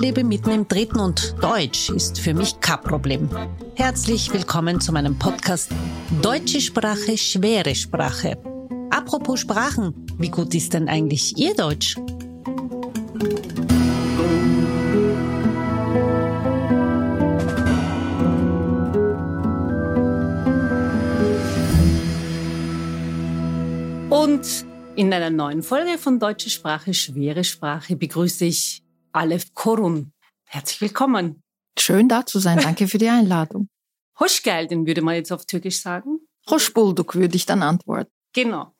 lebe mitten im Dritten und Deutsch ist für mich kein Problem. Herzlich willkommen zu meinem Podcast Deutsche Sprache, schwere Sprache. Apropos Sprachen, wie gut ist denn eigentlich Ihr Deutsch? Und in einer neuen Folge von Deutsche Sprache, schwere Sprache begrüße ich Alef Korun. Herzlich willkommen. Schön da zu sein. Danke für die Einladung. Hoş geldin, würde man jetzt auf Türkisch sagen. Hoş bulduk, würde ich dann antworten. Genau.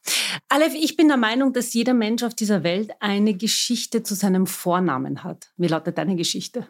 Aleph, ich bin der Meinung, dass jeder Mensch auf dieser Welt eine Geschichte zu seinem Vornamen hat. Wie lautet deine Geschichte?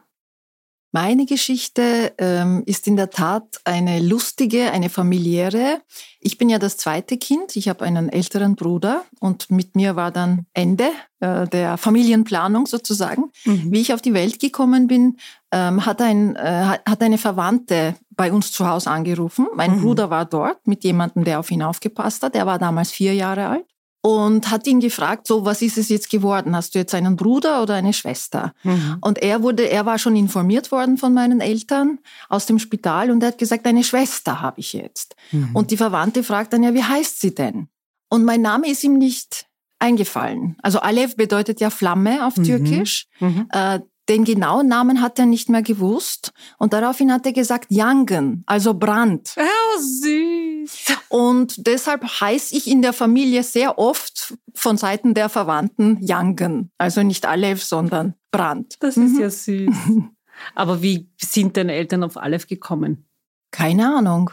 Meine Geschichte ähm, ist in der Tat eine lustige, eine familiäre. Ich bin ja das zweite Kind. Ich habe einen älteren Bruder und mit mir war dann Ende äh, der Familienplanung sozusagen. Mhm. Wie ich auf die Welt gekommen bin, ähm, hat, ein, äh, hat eine Verwandte bei uns zu Hause angerufen. Mein mhm. Bruder war dort mit jemandem, der auf ihn aufgepasst hat. Er war damals vier Jahre alt und hat ihn gefragt, so, was ist es jetzt geworden? Hast du jetzt einen Bruder oder eine Schwester? Mhm. Und er wurde, er war schon informiert worden von meinen Eltern aus dem Spital und er hat gesagt, eine Schwester habe ich jetzt. Mhm. Und die Verwandte fragt dann ja, wie heißt sie denn? Und mein Name ist ihm nicht eingefallen. Also Aleph bedeutet ja Flamme auf mhm. Türkisch. Mhm. Äh, den genauen Namen hat er nicht mehr gewusst. Und daraufhin hat er gesagt Jangen, also Brand. Oh, süß. Und deshalb heiße ich in der Familie sehr oft von Seiten der Verwandten Jangen. Also nicht Aleph, sondern Brand. Das ist mhm. ja süß. Aber wie sind deine Eltern auf Aleph gekommen? Keine Ahnung.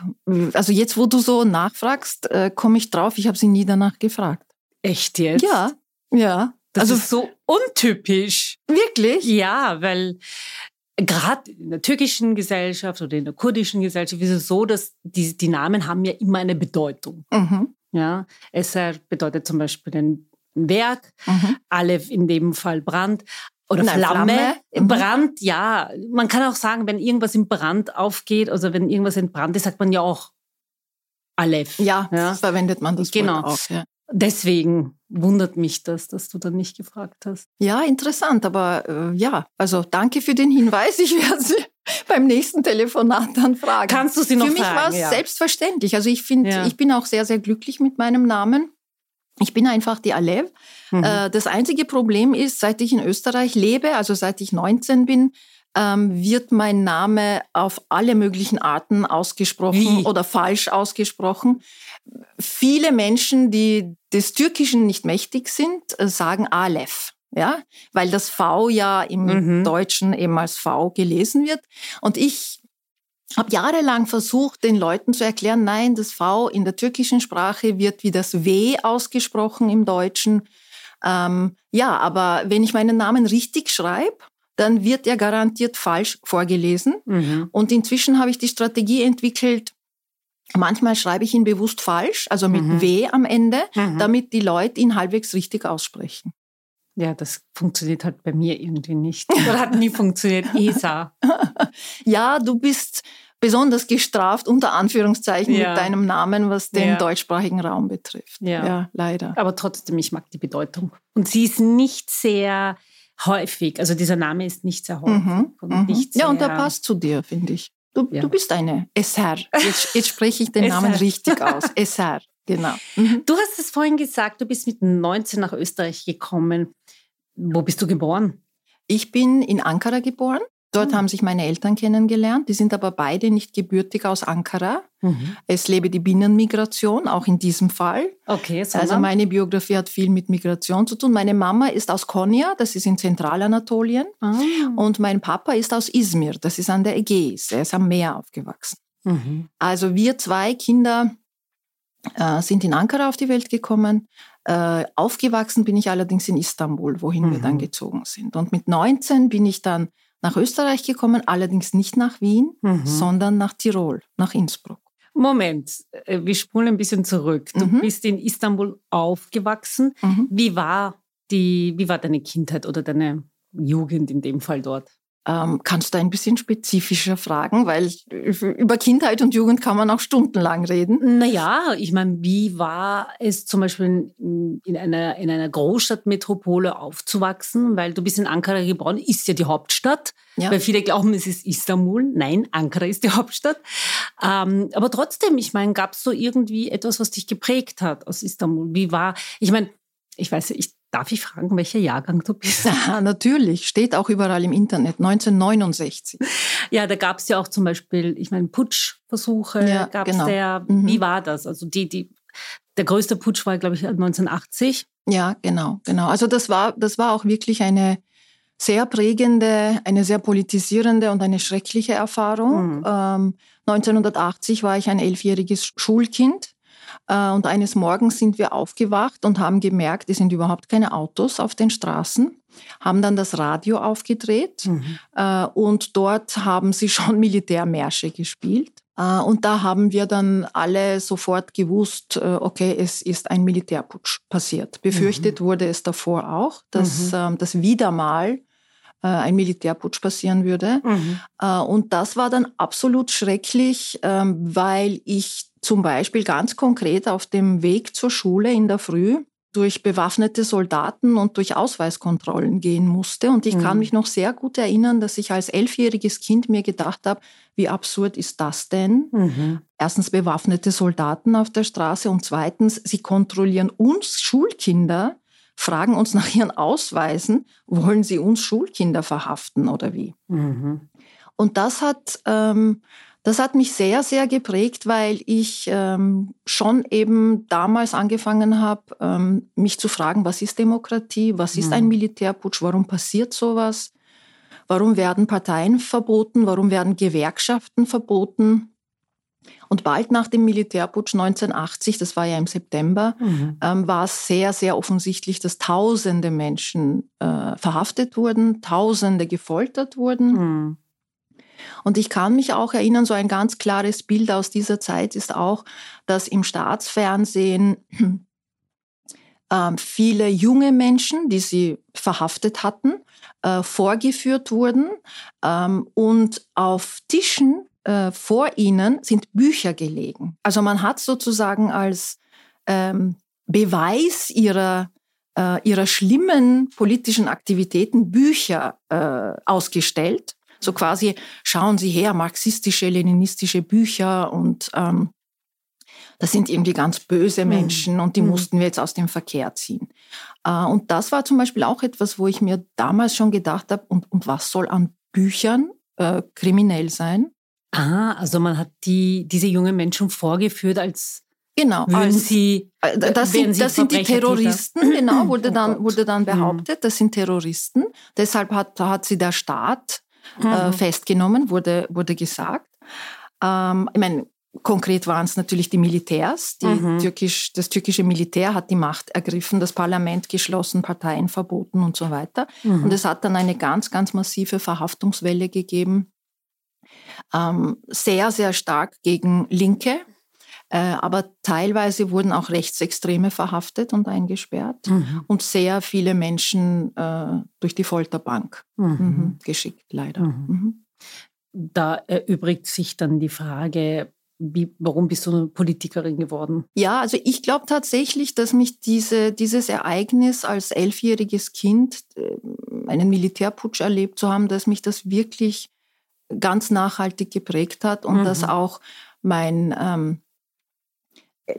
Also jetzt, wo du so nachfragst, äh, komme ich drauf. Ich habe sie nie danach gefragt. Echt jetzt? Ja, ja. Das also ist so untypisch. Wirklich? Ja, weil gerade in der türkischen Gesellschaft oder in der kurdischen Gesellschaft ist es so, dass die, die Namen haben ja immer eine Bedeutung. Mhm. Ja, Esser bedeutet zum Beispiel ein Werk, mhm. Aleph in dem Fall Brand oder Nein, Flamme. Flamme. Mhm. Brand, ja. Man kann auch sagen, wenn irgendwas im Brand aufgeht, also wenn irgendwas in Brand ist, sagt man ja auch Aleph. Ja, ja. verwendet man das genau. Wort auch. Ja. Deswegen wundert mich das, dass du dann nicht gefragt hast. Ja, interessant, aber äh, ja, also danke für den Hinweis. Ich werde sie beim nächsten Telefonat dann fragen. Kannst du sie noch Für mich war es ja. selbstverständlich. Also ich finde, ja. ich bin auch sehr, sehr glücklich mit meinem Namen. Ich bin einfach die Alev. Mhm. Äh, das einzige Problem ist, seit ich in Österreich lebe, also seit ich 19 bin, ähm, wird mein Name auf alle möglichen Arten ausgesprochen Wie? oder falsch ausgesprochen. Viele Menschen, die des Türkischen nicht mächtig sind, äh, sagen Aleph. Ja, weil das V ja im mhm. Deutschen eben als V gelesen wird. Und ich habe jahrelang versucht, den Leuten zu erklären, nein, das V in der türkischen Sprache wird wie das W ausgesprochen im Deutschen. Ähm, ja, aber wenn ich meinen Namen richtig schreibe, dann wird er garantiert falsch vorgelesen. Mhm. Und inzwischen habe ich die Strategie entwickelt, Manchmal schreibe ich ihn bewusst falsch, also mit mhm. W am Ende, mhm. damit die Leute ihn halbwegs richtig aussprechen. Ja, das funktioniert halt bei mir irgendwie nicht. Oder hat nie funktioniert. ESA. ja, du bist besonders gestraft, unter Anführungszeichen, ja. mit deinem Namen, was den ja. deutschsprachigen Raum betrifft. Ja. ja, leider. Aber trotzdem, ich mag die Bedeutung. Und sie ist nicht sehr häufig, also dieser Name ist nicht sehr häufig. Mhm. Und mhm. nicht sehr ja, und der passt zu dir, finde ich. Du, ja. du bist eine SR. Jetzt, jetzt spreche ich den Namen richtig aus. SR, genau. Mhm. Du hast es vorhin gesagt, du bist mit 19 nach Österreich gekommen. Wo bist du geboren? Ich bin in Ankara geboren. Dort mhm. haben sich meine Eltern kennengelernt. Die sind aber beide nicht gebürtig aus Ankara. Mhm. Es lebe die Binnenmigration, auch in diesem Fall. Okay, so also meine Biografie hat viel mit Migration zu tun. Meine Mama ist aus Konya, das ist in Zentralanatolien. Ah. Und mein Papa ist aus Izmir, das ist an der Ägäis. Er ist am Meer aufgewachsen. Mhm. Also wir zwei Kinder äh, sind in Ankara auf die Welt gekommen. Äh, aufgewachsen bin ich allerdings in Istanbul, wohin wir dann mhm. gezogen sind. Und mit 19 bin ich dann nach Österreich gekommen, allerdings nicht nach Wien, mhm. sondern nach Tirol, nach Innsbruck. Moment, äh, wir spulen ein bisschen zurück. Du mhm. bist in Istanbul aufgewachsen. Mhm. Wie war die, wie war deine Kindheit oder deine Jugend in dem Fall dort? Ähm, kannst du ein bisschen spezifischer fragen, weil über Kindheit und Jugend kann man auch stundenlang reden. Naja, ich meine, wie war es zum Beispiel in einer, in einer Großstadtmetropole aufzuwachsen? Weil du bist in Ankara geboren, ist ja die Hauptstadt. Ja. Weil viele glauben, es ist Istanbul. Nein, Ankara ist die Hauptstadt. Ähm, aber trotzdem, ich meine, gab es so irgendwie etwas, was dich geprägt hat aus Istanbul? Wie war, ich meine, ich weiß, ich Darf ich fragen, welcher Jahrgang du bist? Ja, natürlich, steht auch überall im Internet, 1969. Ja, da gab es ja auch zum Beispiel, ich meine, Putschversuche ja, gab es genau. der. Mhm. Wie war das? Also die, die, der größte Putsch war, glaube ich, 1980. Ja, genau, genau. Also das war, das war auch wirklich eine sehr prägende, eine sehr politisierende und eine schreckliche Erfahrung. Mhm. Ähm, 1980 war ich ein elfjähriges Schulkind und eines Morgens sind wir aufgewacht und haben gemerkt, es sind überhaupt keine Autos auf den Straßen, haben dann das Radio aufgedreht mhm. Äh, und dort haben sie schon Militärmärsche gespielt. Äh, und da haben wir dann alle sofort gewusst, okay, es ist ein Militärputsch passiert. Befürchtet mhm. wurde es davor auch, dass, mhm. Ähm, dass wieder mal ein Militärputsch passieren würde. Mhm. Und das war dann absolut schrecklich, ähm, weil ich zum Beispiel ganz konkret auf dem Weg zur Schule in der Früh durch bewaffnete Soldaten und durch Ausweiskontrollen gehen musste. Und ich mhm. kann mich noch sehr gut erinnern, dass ich als elfjähriges Kind mir gedacht habe, wie absurd ist das denn? Mhm. Erstens bewaffnete Soldaten auf der Straße und zweitens, sie kontrollieren uns Schulkinder, fragen uns nach ihren Ausweisen, wollen sie uns Schulkinder verhaften oder wie? Mhm. Und das hat ähm, das hat mich sehr, sehr geprägt, weil ich ähm, schon eben damals angefangen habe, ähm, mich zu fragen, was ist Demokratie, was ist ein mhm. Militärputsch, warum passiert sowas, warum werden Parteien verboten, warum werden Gewerkschaften verboten. Und bald nach dem Militärputsch 1980, das war ja im September, mhm. ähm, war es sehr, sehr offensichtlich, dass tausende Menschen äh, verhaftet wurden, tausende gefoltert wurden. Mhm. Und ich kann mich auch erinnern, so ein ganz klares Bild aus dieser Zeit ist auch, dass im Staatsfernsehen äh, viele junge Menschen, die sie verhaftet hatten, äh, vorgeführt wurden ähm, und auf Tischen äh, vor ihnen sind Bücher gelegen. Also man hat sozusagen als ähm, Beweis ihrer äh, ihrer schlimmen politischen Aktivitäten Bücher ausgestellt so quasi, schauen Sie her, marxistische, leninistische Bücher und ähm, das sind irgendwie ganz böse mhm. Menschen und die mhm. mussten wir jetzt aus dem Verkehr ziehen. Äh, und das war zum Beispiel auch etwas, wo ich mir damals schon gedacht habe, und, und was soll an Büchern äh, kriminell sein? Ah, also man hat die, diese jungen Menschen vorgeführt als Genau, als, sie, äh, das, sind, das sind die Terroristen, genau, wurde oh dann, wurde dann mhm. behauptet, das sind Terroristen. Deshalb hat, hat sie der Staat äh, mhm. festgenommen, wurde, wurde gesagt. Ähm, ich meine, konkret waren es natürlich die Militärs. Die mhm. türkisch, das türkische Militär hat die Macht ergriffen, das Parlament geschlossen, Parteien verboten und so weiter. Mhm. Und es hat dann eine ganz, ganz massive Verhaftungswelle gegeben. Ähm, sehr, sehr stark gegen Linke, äh, aber teilweise wurden auch Rechtsextreme verhaftet und eingesperrt mhm. und sehr viele Menschen äh, durch die Folterbank mhm. mhm geschickt, leider. Mhm. Mhm. Da erübrigt sich dann die Frage, wie, warum bist du eine Politikerin geworden? Ja, also ich glaube tatsächlich, dass mich diese, dieses Ereignis als elfjähriges Kind, äh, einen Militärputsch erlebt zu haben, dass mich das wirklich ganz nachhaltig geprägt hat und mhm. dass auch mein, ähm,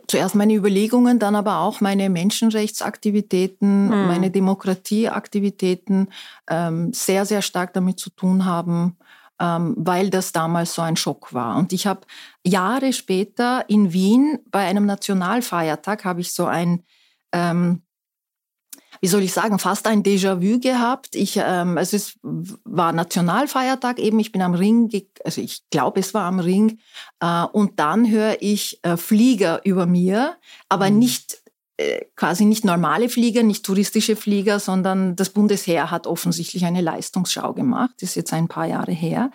zuerst meine Überlegungen, dann aber auch meine Menschenrechtsaktivitäten, mhm. meine Demokratieaktivitäten ähm, sehr, sehr stark damit zu tun haben, ähm, weil das damals so ein Schock war. Und ich habe Jahre später in Wien bei einem Nationalfeiertag habe ich so ein ähm, wie soll ich sagen, fast ein Déjà-vu gehabt. Ich, ähm, es war Nationalfeiertag eben, ich bin am Ring, also ich glaube, es war am Ring, äh, und dann höre ich äh, Flieger über mir, aber mhm. nicht äh, quasi nicht normale Flieger, nicht touristische Flieger, sondern das Bundesheer hat offensichtlich eine Leistungsschau gemacht. Das ist jetzt ein paar Jahre her.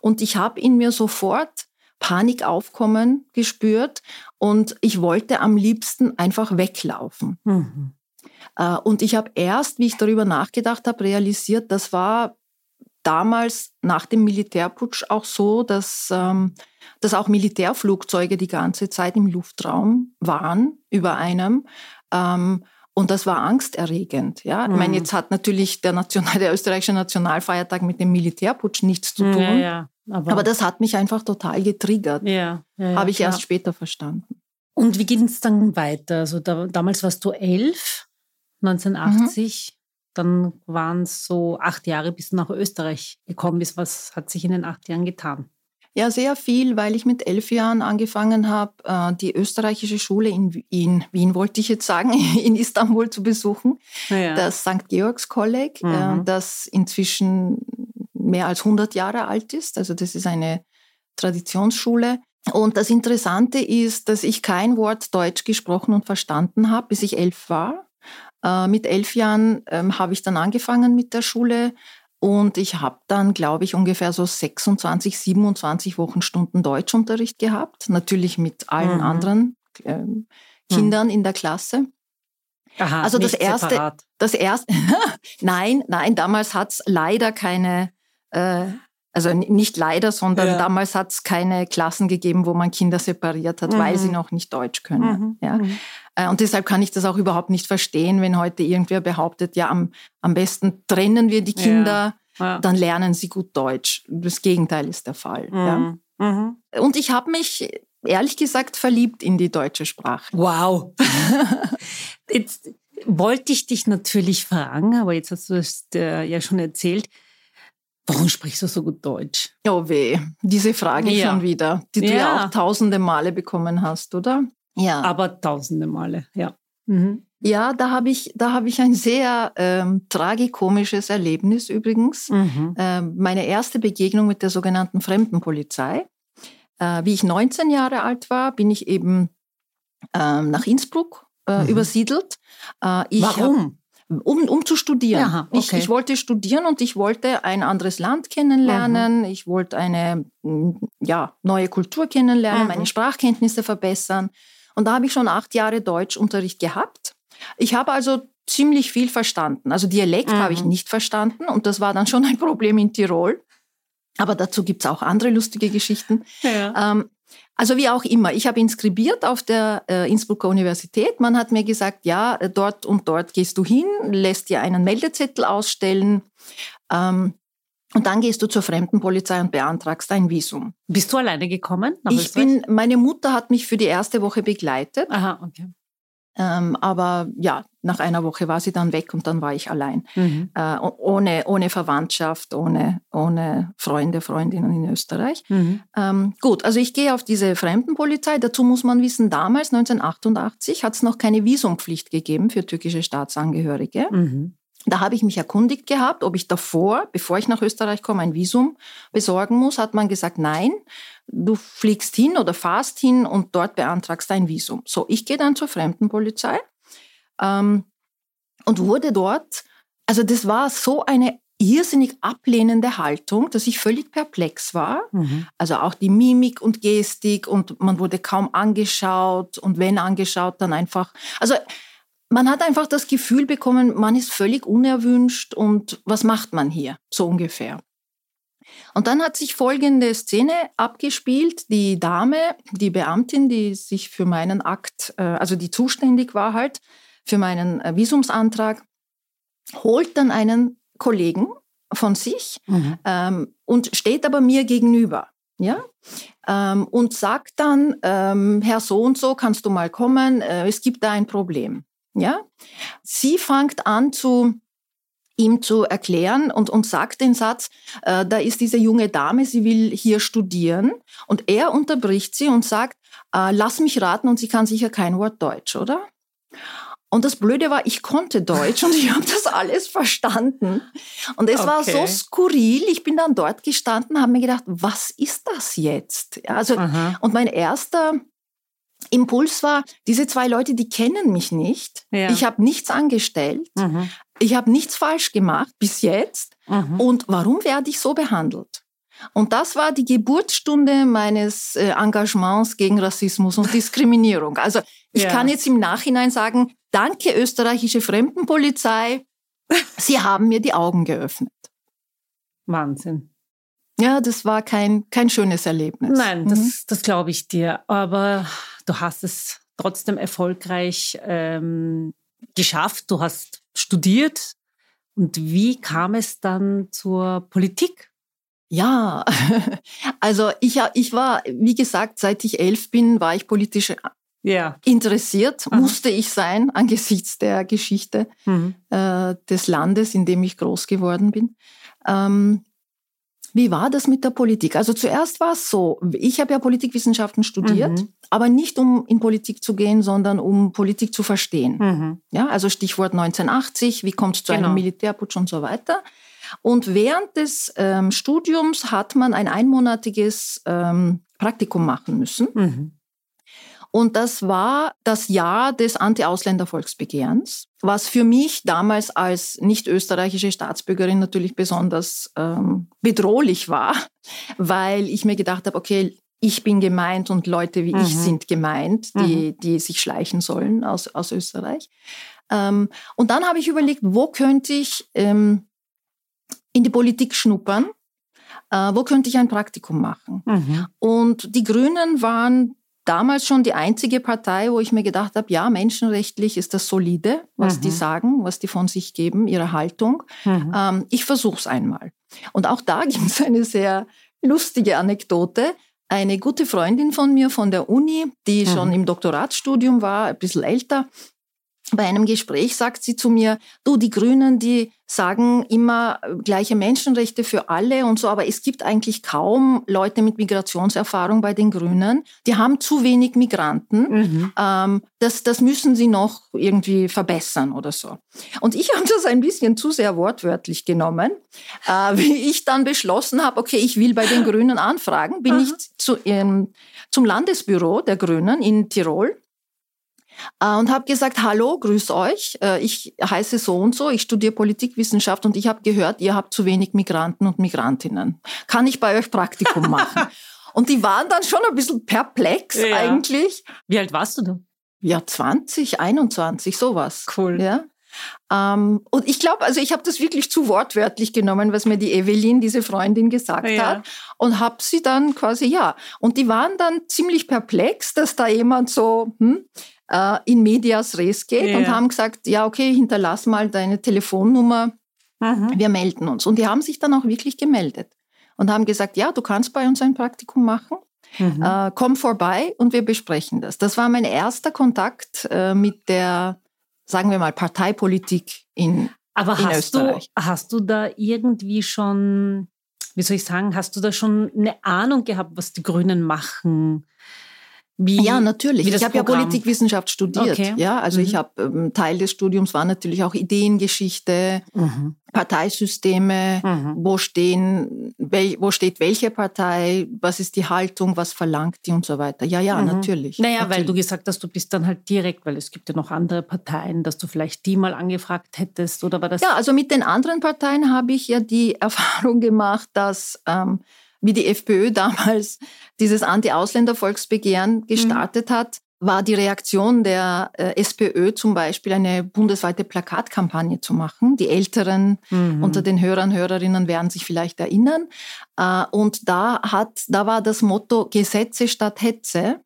Und ich habe in mir sofort Panik aufkommen gespürt und ich wollte am liebsten einfach weglaufen. Mhm. Äh, und ich habe erst, wie ich darüber nachgedacht habe, realisiert, das war damals nach dem Militärputsch auch so, dass, ähm, dass auch Militärflugzeuge die ganze Zeit im Luftraum waren über einem. Ähm, und das war angsterregend. Ja? Mhm. Ich meine, mhm. jetzt hat natürlich der, National, der österreichische Nationalfeiertag mit dem Militärputsch nichts zu tun. Ja, ja, aber, aber, das hat mich einfach total getriggert. Ja, Habe ich erst später verstanden. Und wie ging es dann weiter? Also da, damals warst du elf, 1980. Mhm. Dann waren es so acht Jahre, bis du nach Österreich gekommen bist. Was hat sich in den acht Jahren getan? Ja, sehr viel, weil ich mit elf Jahren angefangen habe, äh, die österreichische Schule in, in, Wien, wollte ich jetzt sagen, in Istanbul zu besuchen. Ja. Das St. Georgs Kolleg, äh, mhm. das inzwischen mehr als 100 Jahre alt ist. Also das ist eine Traditionsschule. Und das Interessante ist, dass ich kein Wort Deutsch gesprochen und verstanden habe, bis ich elf war. Äh, mit elf Jahren ähm, habe ich dann angefangen mit der Schule und ich habe dann, glaube ich, ungefähr so 26, 27 Wochenstunden Deutschunterricht gehabt, natürlich mit allen mhm. anderen äh, Kindern mhm. in der Klasse. Aha, also das erste, separat. das erste, nein, nein, damals hat es leider keine äh, also nicht leider, sondern ja. damals hat es keine Klassen gegeben, wo man Kinder separiert hat, mhm. weil sie mhm. noch nicht Deutsch können. Mhm. Ja? Mhm. Äh, und deshalb kann ich das auch überhaupt nicht verstehen, wenn heute irgendwer behauptet, ja, am, am besten trennen wir die Kinder, ja. Ja. dann lernen sie gut Deutsch. Das Gegenteil ist der Fall. Ja? Mhm. Und ich habe mich ehrlich gesagt verliebt in die deutsche Sprache. Wow. jetzt wollte ich dich natürlich fragen, aber jetzt hast du es äh, ja schon erzählt. Warum sprichst du so gut Deutsch? Oh weh, diese Frage ja. schon wieder, die du ja. auch tausende Male bekommen hast, oder? Ja. Aber tausende Male, ja. Mhm. Ja, da habe ich, da habe ich ein sehr ähm, tragikomisches Erlebnis übrigens. Mhm. Ähm, meine erste Begegnung mit der sogenannten Fremdenpolizei. Äh, wie ich 19 Jahre alt war, bin ich eben ähm, nach Innsbruck äh, mhm. übersiedelt. Äh, Warum? um, um zu studieren. Aha, okay. ich, ich wollte studieren und ich wollte ein anderes Land kennenlernen. Mhm. Ich wollte eine ja, neue Kultur kennenlernen, mhm. meine Sprachkenntnisse verbessern. Und da habe ich schon acht Jahre Deutschunterricht gehabt. Ich habe also ziemlich viel verstanden. Also Dialekt mhm. habe ich mhm. nicht verstanden und das war dann schon ein Problem in Tirol. Aber dazu gibt es auch andere lustige Geschichten. Ja. Ähm, also wie auch immer, ich habe inskribiert auf der äh, Innsbrucker Universität. Man hat mir gesagt, ja, dort und dort gehst du hin, lässt dir einen Meldezettel ausstellen ähm, und dann gehst du zur Fremdenpolizei und beantragst ein Visum. Bist du alleine gekommen? Ich bin, meine Mutter hat mich für die erste Woche begleitet. Aha, okay. Ähm, aber ja, nach einer Woche war sie dann weg und dann war ich allein. Mhm. Äh, ohne, ohne Verwandtschaft, ohne, ohne Freunde, Freundinnen in Österreich. Mhm. Ähm, gut, also ich gehe auf diese Fremdenpolizei. Dazu muss man wissen, damals, 1988, hat es noch keine Visumpflicht gegeben für türkische Staatsangehörige. Mhm. Da habe ich mich erkundigt gehabt, ob ich davor, bevor ich nach Österreich komme, ein Visum besorgen muss. Hat man gesagt, nein, du fliegst hin oder fahrst hin und dort beantragst ein Visum. So, ich gehe dann zur Fremdenpolizei ähm, und wurde dort, also das war so eine irrsinnig ablehnende Haltung, dass ich völlig perplex war. Mhm. Also auch die Mimik und Gestik und man wurde kaum angeschaut und wenn angeschaut, dann einfach, also man hat einfach das Gefühl bekommen, man ist völlig unerwünscht und was macht man hier? So ungefähr. Und dann hat sich folgende Szene abgespielt. Die Dame, die Beamtin, die sich für meinen Akt, äh, also die zuständig war halt für meinen äh, Visumsantrag, holt dann einen Kollegen von sich mhm. ähm, und steht aber mir gegenüber. Ja? Ähm, und sagt dann, ähm, Herr so und so, kannst du mal kommen, äh, es gibt da ein Problem. Ja? Sie fängt an zu ihm zu erklären und, und sagt den Satz, äh, da ist diese junge Dame, sie will hier studieren und er unterbricht sie und sagt, äh, lass mich raten und sie kann sicher kein Wort Deutsch, oder? Und das Blöde war, ich konnte Deutsch und ich habe das alles verstanden. Und es okay. war so skurril. Ich bin dann dort gestanden, habe mir gedacht, was ist das jetzt? Also, und mein erster Impuls war, diese zwei Leute, die kennen mich nicht. Ja. Ich habe nichts angestellt. Mhm. Ich habe nichts falsch gemacht bis jetzt. Mhm. Und warum werde ich so behandelt? Und das war die Geburtsstunde meines äh, Engagements gegen Rassismus und Diskriminierung. Also ich ja. kann jetzt im Nachhinein sagen, danke österreichische Fremdenpolizei, Sie haben mir die Augen geöffnet. Wahnsinn. Ja, das war kein, kein schönes Erlebnis. Nein, das, mhm. das glaube ich dir. Aber du hast es trotzdem erfolgreich ähm, geschafft. Du hast studiert. Und wie kam es dann zur Politik? Ja, also ich, ich war, wie gesagt, seit ich elf bin, war ich politisch ja. interessiert, Aha. musste ich sein angesichts der Geschichte mhm. äh, des Landes, in dem ich groß geworden bin. Ähm, wie war das mit der Politik? Also zuerst war es so, ich habe ja Politikwissenschaften studiert, mhm. aber nicht um in Politik zu gehen, sondern um Politik zu verstehen. Mhm. Ja, also Stichwort 1980, wie kommt es zu genau. einem Militärputsch und so weiter. Und während des ähm, Studiums hat man ein einmonatiges ähm, Praktikum machen müssen. Mhm. Und das war das Jahr des Anti-Ausländer-Volksbegehrens, was für mich damals als nicht österreichische Staatsbürgerin natürlich besonders ähm, bedrohlich war, weil ich mir gedacht habe, okay, ich bin gemeint und Leute wie mhm. ich sind gemeint, die, mhm. die sich schleichen sollen aus, aus Österreich. Ähm, und dann habe ich überlegt, wo könnte ich ähm, in die Politik schnuppern? Äh, wo könnte ich ein Praktikum machen? Mhm. Und die Grünen waren damals schon die einzige Partei, wo ich mir gedacht habe, ja, menschenrechtlich ist das solide, was mhm. die sagen, was die von sich geben, ihre Haltung. Mhm. Ähm, ich versuche es einmal. Und auch da gibt es eine sehr lustige Anekdote. Eine gute Freundin von mir von der Uni, die mhm. schon im Doktoratsstudium war, ein bisschen älter, bei einem Gespräch sagt sie zu mir, du, die Grünen, die sagen immer äh, gleiche Menschenrechte für alle und so, aber es gibt eigentlich kaum Leute mit Migrationserfahrung bei den Grünen. Die haben zu wenig Migranten. Mhm. Ähm, das, das müssen sie noch irgendwie verbessern oder so. Und ich habe das ein bisschen zu sehr wortwörtlich genommen, äh, wie ich dann beschlossen habe, okay, ich will bei den Grünen anfragen, bin mhm. ich zu, ähm, zum Landesbüro der Grünen in Tirol und habe gesagt, hallo, grüß euch, äh, ich heiße so und so, ich studiere Politikwissenschaft und ich habe gehört, ihr habt zu wenig Migranten und Migrantinnen. Kann ich bei euch Praktikum machen? und die waren dann schon ein bisschen perplex ja. eigentlich. Wie alt warst du denn? Ja, 20, 21, sowas. Cool. Ja. Ähm, und ich glaube, also ich habe das wirklich zu wortwörtlich genommen, was mir die Evelyn, diese Freundin, gesagt ja. hat. Und habe sie dann quasi, ja. Und die waren dann ziemlich perplex, dass da jemand so, hm, äh, in medias res geht ja. und haben gesagt, ja, okay, hinterlass mal deine Telefonnummer, mhm. wir melden uns. Und die haben sich dann auch wirklich gemeldet und haben gesagt, ja, du kannst bei uns ein Praktikum machen. Mhm. Äh, komm vorbei und wir besprechen das. Das war mein erster Kontakt äh, mit der, sagen wir mal, Parteipolitik in, Aber in hast Österreich. Du, hast du da irgendwie schon, wie soll ich sagen, hast du da schon eine Ahnung gehabt, was die Grünen machen? Wie, ja, natürlich. ich habe ja Politikwissenschaft studiert. Okay. Ja, also mhm. ich habe ähm, Teil des Studiums war natürlich auch Ideengeschichte, mhm. Parteisysteme, mhm. wo stehen, wel, wo steht welche Partei, was ist die Haltung, was verlangt die und so weiter. Ja, ja, mhm. natürlich. Naja, natürlich. weil du gesagt hast, du bist dann halt direkt, weil es gibt ja noch andere Parteien, dass du vielleicht die mal angefragt hättest oder war das? Ja, also mit den anderen Parteien habe ich ja die Erfahrung gemacht, dass ähm, wie die FPÖ damals dieses Anti-Ausländer-Volksbegehren mhm. gestartet mhm. hat, war die Reaktion der äh, SPÖ zum Beispiel eine bundesweite Plakatkampagne zu machen. Die Älteren mhm. unter den Hörern, Hörerinnen werden sich vielleicht erinnern. Äh, und da hat, da war das Motto Gesetze statt Hetze.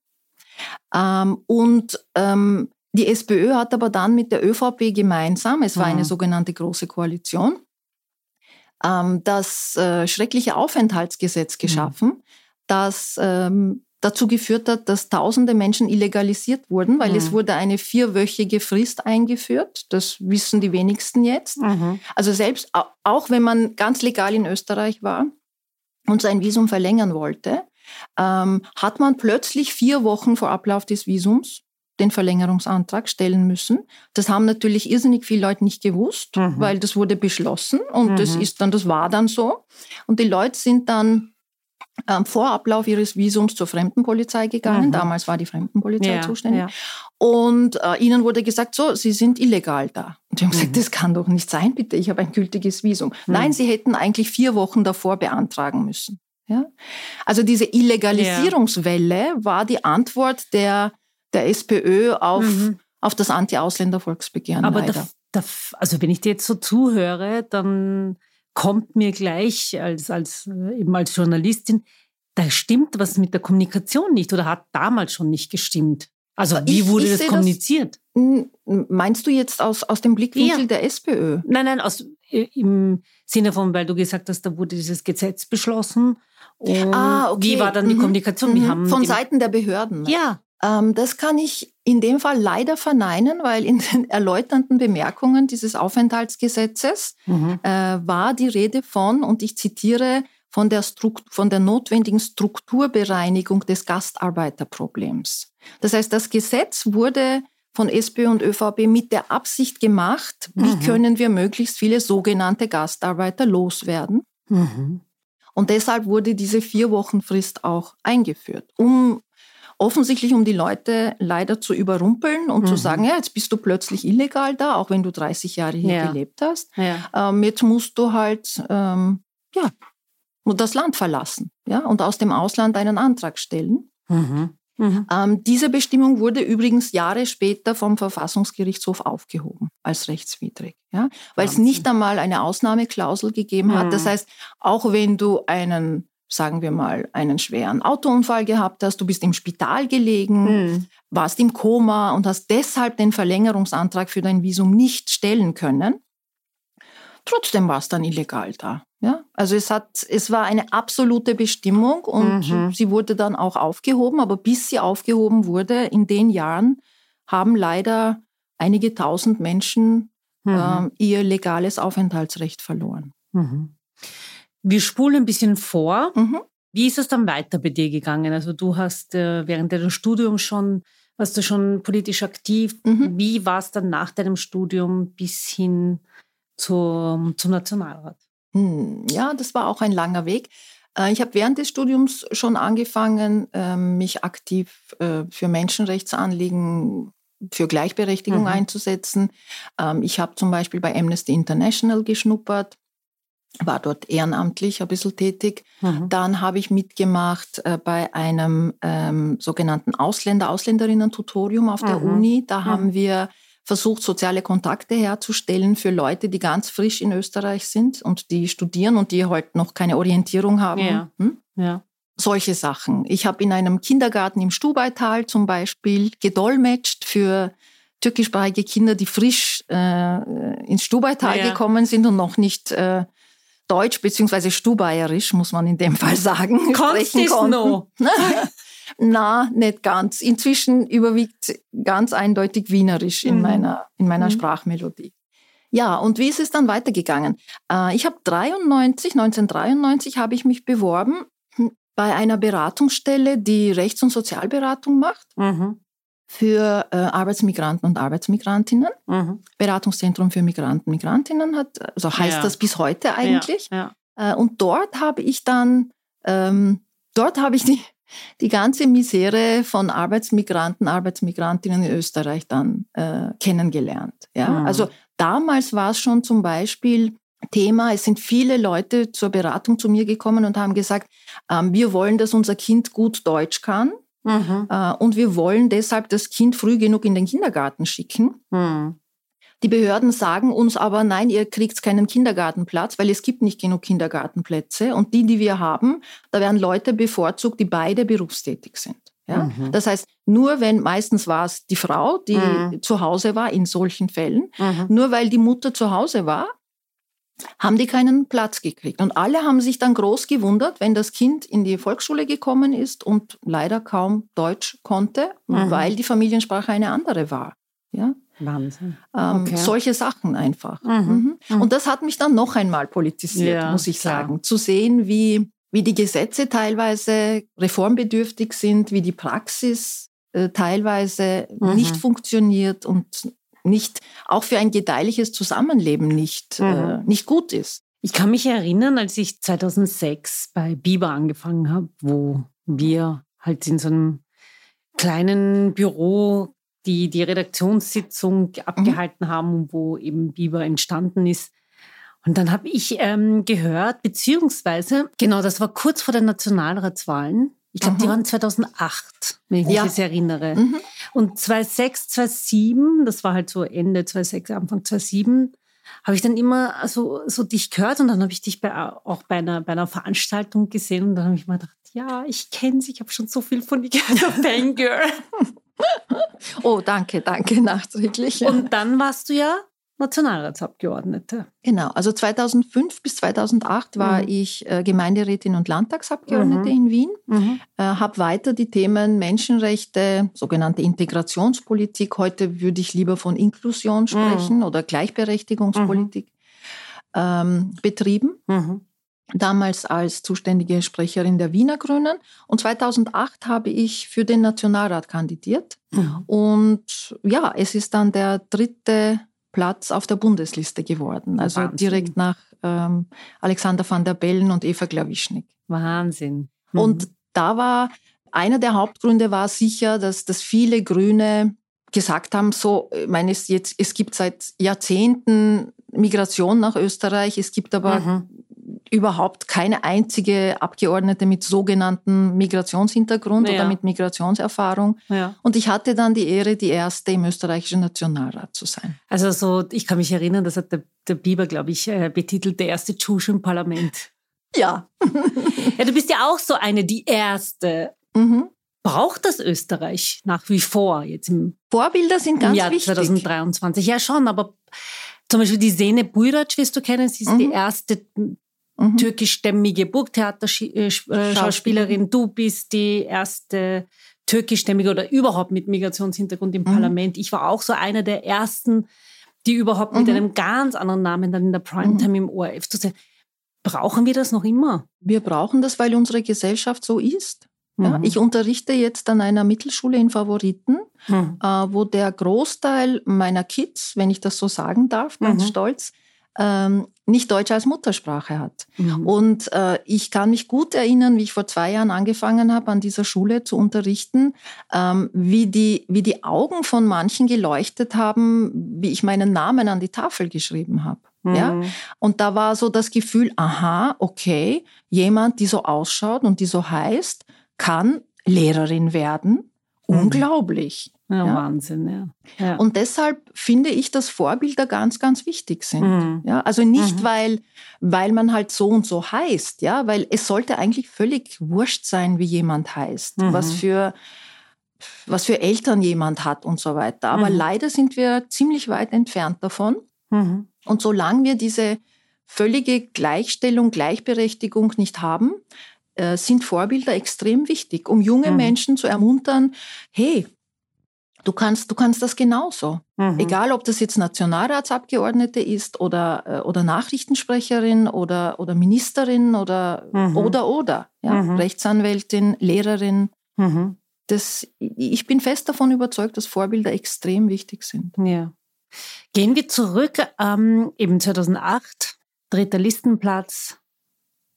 Ähm, und ähm, die SPÖ hat aber dann mit der ÖVP gemeinsam, es war mhm. eine sogenannte große Koalition, ähm, das äh, schreckliche Aufenthaltsgesetz mhm. geschaffen, mhm. das ähm, dazu geführt hat, dass tausende Menschen illegalisiert wurden, weil mhm. es wurde eine vierwöchige Frist eingeführt. Das wissen die wenigsten jetzt. Mhm. Also selbst auch wenn man ganz legal in Österreich war und sein Visum verlängern wollte, ähm, hat man plötzlich vier Wochen vor Ablauf des Visums den Verlängerungsantrag stellen müssen. Das haben natürlich irrsinnig viele Leute nicht gewusst, mhm. weil das wurde beschlossen und mhm. das ist dann, das war dann so. Und die Leute sind dann ähm, vor Ablauf ihres Visums zur Fremdenpolizei gegangen. Mhm. Damals war die Fremdenpolizei ja, zuständig. Ja. Und äh, ihnen wurde gesagt, so, sie sind illegal da. Und sie haben mhm. gesagt, das kann doch nicht sein, bitte, ich habe ein gültiges Visum. Mhm. Nein, sie hätten eigentlich vier Wochen davor beantragen müssen. Ja? Also diese Illegalisierungswelle war die Antwort der, der SPÖ auf, mhm. auf das Anti-Ausländer-Volksbegehren. Aber da, da, also wenn ich dir jetzt so zuhöre, dann kommt mir gleich als, als, äh, eben als Journalistin, da stimmt was mit der Kommunikation nicht oder hat damals schon nicht gestimmt. Also wie ich, wurde ich das kommuniziert? Das, meinst du jetzt aus, aus dem Blickwinkel ja. der SPÖ? Nein, nein, aus, äh, im Sinne von, weil du gesagt hast, da wurde dieses Gesetz beschlossen. ah, okay. Wie war dann die mhm. Kommunikation? Mhm. Von Seiten der Behörden? Ja. Ähm, das kann ich in dem Fall leider verneinen, weil in den erläuternden Bemerkungen dieses Aufenthaltsgesetzes mhm. äh, war die Rede von, und ich zitiere, von der, von der notwendigen Strukturbereinigung des Gastarbeiterproblems. Das heißt, das Gesetz wurde von SPÖ und ÖVP mit der Absicht gemacht, wie mhm. können wir möglichst viele sogenannte Gastarbeiter loswerden. Mhm. Und deshalb wurde diese vier Wochen Frist auch eingeführt, um offensichtlich um die Leute leider zu überrumpeln und mhm. zu sagen, ja, jetzt bist du plötzlich illegal da, auch wenn du 30 Jahre hier ja. gelebt hast. Ja. Ähm, jetzt musst du halt ähm, ja, das Land verlassen ja, und aus dem Ausland einen Antrag stellen. Mhm. Mhm. Ähm, diese Bestimmung wurde übrigens Jahre später vom Verfassungsgerichtshof aufgehoben als rechtswidrig, ja, weil es nicht einmal eine Ausnahmeklausel gegeben hat. Das mhm. heißt, auch wenn du einen sagen wir mal, einen schweren Autounfall gehabt hast, du bist im Spital gelegen, mhm. warst im Koma und hast deshalb den Verlängerungsantrag für dein Visum nicht stellen können. Trotzdem war es dann illegal da. Ja? Also es, hat, es war eine absolute Bestimmung und mhm. sie wurde dann auch aufgehoben, aber bis sie aufgehoben wurde, in den Jahren haben leider einige tausend Menschen mhm. äh, ihr legales Aufenthaltsrecht verloren. Mhm. Wir spulen ein bisschen vor. Mhm. Wie ist es dann weiter bei dir gegangen? Also du hast äh, während deines Studiums schon, warst du schon politisch aktiv. Mhm. Wie war es dann nach deinem Studium bis hin zum, zum Nationalrat? Hm, ja, das war auch ein langer Weg. Äh, ich habe während des Studiums schon angefangen, ähm, mich aktiv äh, für Menschenrechtsanliegen, für Gleichberechtigung mhm. einzusetzen. Ähm, ich habe zum Beispiel bei Amnesty International geschnuppert war dort ehrenamtlich ein bisschen tätig. Mhm. Dann habe ich mitgemacht äh, bei einem ähm, sogenannten Ausländer-Ausländerinnen-Tutorium auf der mhm. Uni. Da mhm. haben wir versucht, soziale Kontakte herzustellen für Leute, die ganz frisch in Österreich sind und die studieren und die heute halt noch keine Orientierung haben. Ja. Hm? ja. Solche Sachen. Ich habe in einem Kindergarten im Stubaital zum Beispiel gedolmetscht für türkischsprachige Kinder, die frisch äh, ins Stubaital ja. gekommen sind und noch nicht äh, Deutsch beziehungsweise Stubaierisch, muss man in dem Fall sagen. Kannst du noch? Na, nicht ganz. Inzwischen überwiegt ganz eindeutig Wienerisch in mhm. meiner, in meiner mhm. Sprachmelodie. Ja, und wie ist es dann weitergegangen? Äh, ich habe 93, 1993 habe ich mich beworben bei einer Beratungsstelle, die Rechts- und Sozialberatung macht. Mhm für äh, Arbeitsmigranten und Arbeitsmigrantinnen. Mhm. Beratungszentrum für Migranten, Migrantinnen hat, so also heißt ja. das bis heute eigentlich. Ja, ja. Äh, und dort habe ich dann, ähm, dort habe ich die, die ganze Misere von Arbeitsmigranten, Arbeitsmigrantinnen in Österreich dann äh, kennengelernt. Ja? Mhm. Also damals war es schon zum Beispiel Thema, es sind viele Leute zur Beratung zu mir gekommen und haben gesagt, ähm, wir wollen, dass unser Kind gut Deutsch kann. Mhm. Äh, und wir wollen deshalb das Kind früh genug in den Kindergarten schicken. Mhm. Die Behörden sagen uns aber, nein, ihr kriegt keinen Kindergartenplatz, weil es gibt nicht genug Kindergartenplätze. Und die, die wir haben, da werden Leute bevorzugt, die beide berufstätig sind. Ja? Mhm. Das heißt, nur wenn, meistens war es die Frau, die mhm. zu Hause war in solchen Fällen, mhm. nur weil die Mutter zu Hause war, haben die keinen Platz gekriegt. Und alle haben sich dann groß gewundert, wenn das Kind in die Volksschule gekommen ist und leider kaum Deutsch konnte, mhm. weil die Familiensprache eine andere war. Ja? Wahnsinn. Ähm, okay. Solche Sachen einfach. Mhm. Mhm. mhm. Und das hat mich dann noch einmal politisiert, ja, muss ich klar. sagen. Zu sehen, wie, wie die Gesetze teilweise reformbedürftig sind, wie die Praxis äh, teilweise mhm. nicht funktioniert und nicht, auch für ein gedeihliches Zusammenleben nicht, mhm. äh, nicht gut ist. Ich kann mich erinnern, als ich 2006 bei Biber angefangen habe, wo wir halt in so einem kleinen Büro die, die Redaktionssitzung mhm. abgehalten haben, wo eben Biber entstanden ist. Und dann habe ich ähm, gehört, beziehungsweise, genau, das war kurz vor den Nationalratswahlen. Ich glaube, die waren 2008, wenn ich mich ja. jetzt erinnere. Mhm. Und 2006, 2007, das war halt so Ende 2006, Anfang 2007, habe ich dann immer so, so dich gehört und dann habe ich dich bei, auch bei einer, bei einer Veranstaltung gesehen und dann habe ich mir gedacht, ja, ich kenne sie, ich habe schon so viel von dir gehört, Fangirl. oh, danke, danke, nachträglich. Und dann warst du ja Nationalratsabgeordnete. Genau, also 2005 bis 2008 war mhm. ich äh, Gemeinderätin und Landtagsabgeordnete mhm. in Wien, mhm. äh, habe weiter die Themen Menschenrechte, sogenannte Integrationspolitik, heute würde ich lieber von Inklusion mhm. sprechen oder Gleichberechtigungspolitik, ähm, betrieben. Mhm. Damals als zuständige Sprecherin der Wiener Grünen. Und 2008 habe ich für den Nationalrat kandidiert. Und ja, es ist dann der dritte Platz auf der Bundesliste geworden. Also Wahnsinn. direkt nach ähm, Alexander van der Bellen und Eva Glawischnik. Wahnsinn. Mhm. Und da war einer der Hauptgründe war sicher, dass, dass viele Grüne gesagt haben, so, ich meine, es, jetzt, es gibt seit Jahrzehnten Migration nach Österreich, es gibt aber mhm überhaupt keine einzige Abgeordnete mit sogenannten Migrationshintergrund ja. oder mit Migrationserfahrung. Ja. Und ich hatte dann die Ehre, die erste im österreichischen Nationalrat zu sein. Also so, ich kann mich erinnern, das hat der, der Bieber, glaube ich, äh, betitelt, der erste Tschusch im Parlament. Ja. ja, du bist ja auch so eine, die erste. Mhm. Braucht das Österreich nach wie vor jetzt im Vorbilder sind ganz im Jahr wichtig. 2023? Ja, schon, aber zum Beispiel die Sene Buyrac, wirst du kennen, sie ist mhm. die erste mhm. türkischstämmige Burgtheaterschauspielerin. Äh, du bist die erste türkischstämmige oder überhaupt mit Migrationshintergrund im mhm. Parlament. Ich war auch so einer der ersten, die überhaupt mit mhm. einem ganz anderen Namen dann in der Primetime mhm. im ORF zu sein. Brauchen wir das noch immer? Wir brauchen das, weil unsere Gesellschaft so ist. Ja, mhm. ich unterrichte jetzt an einer Mittelschule in Favoriten, mhm. äh, wo der Großteil meiner Kids, wenn ich das so sagen darf, ganz mhm. stolz, ähm, nicht Deutsch als Muttersprache hat. Mhm. Und äh, ich kann mich gut erinnern, wie ich vor zwei Jahren angefangen habe, an dieser Schule zu unterrichten, ähm, wie, die, wie die Augen von manchen geleuchtet haben, wie ich meinen Namen an die Tafel geschrieben habe. Mhm. Ja? Und da war so das Gefühl, aha, okay, jemand, die so ausschaut und die so heißt, kann Lehrerin werden. Mhm. Unglaublich. Ja, ja, Wahnsinn, ja. ja. Und deshalb finde ich, dass Vorbilder ganz, ganz wichtig sind. Mhm. Ja, also nicht, mhm. weil, weil man halt so und so heißt, ja, weil es sollte eigentlich völlig wurscht sein, wie jemand heißt, mhm. was für was für Eltern jemand hat und so weiter. Aber mhm. leider sind wir ziemlich weit entfernt davon. Mhm. Und solange wir diese völlige Gleichstellung, Gleichberechtigung nicht haben, äh, sind Vorbilder extrem wichtig, um junge mhm. Menschen zu ermuntern, hey, Du kannst, du kannst das genauso. Mhm. Egal, ob das jetzt Nationalratsabgeordnete ist oder, äh, oder Nachrichtensprecherin oder, oder Ministerin oder, mhm. oder, oder, ja, mhm. Rechtsanwältin, Lehrerin. Mhm. Das, ich bin fest davon überzeugt, dass Vorbilder extrem wichtig sind. Ja. Gehen wir zurück, ähm, eben 2008, dritter Listenplatz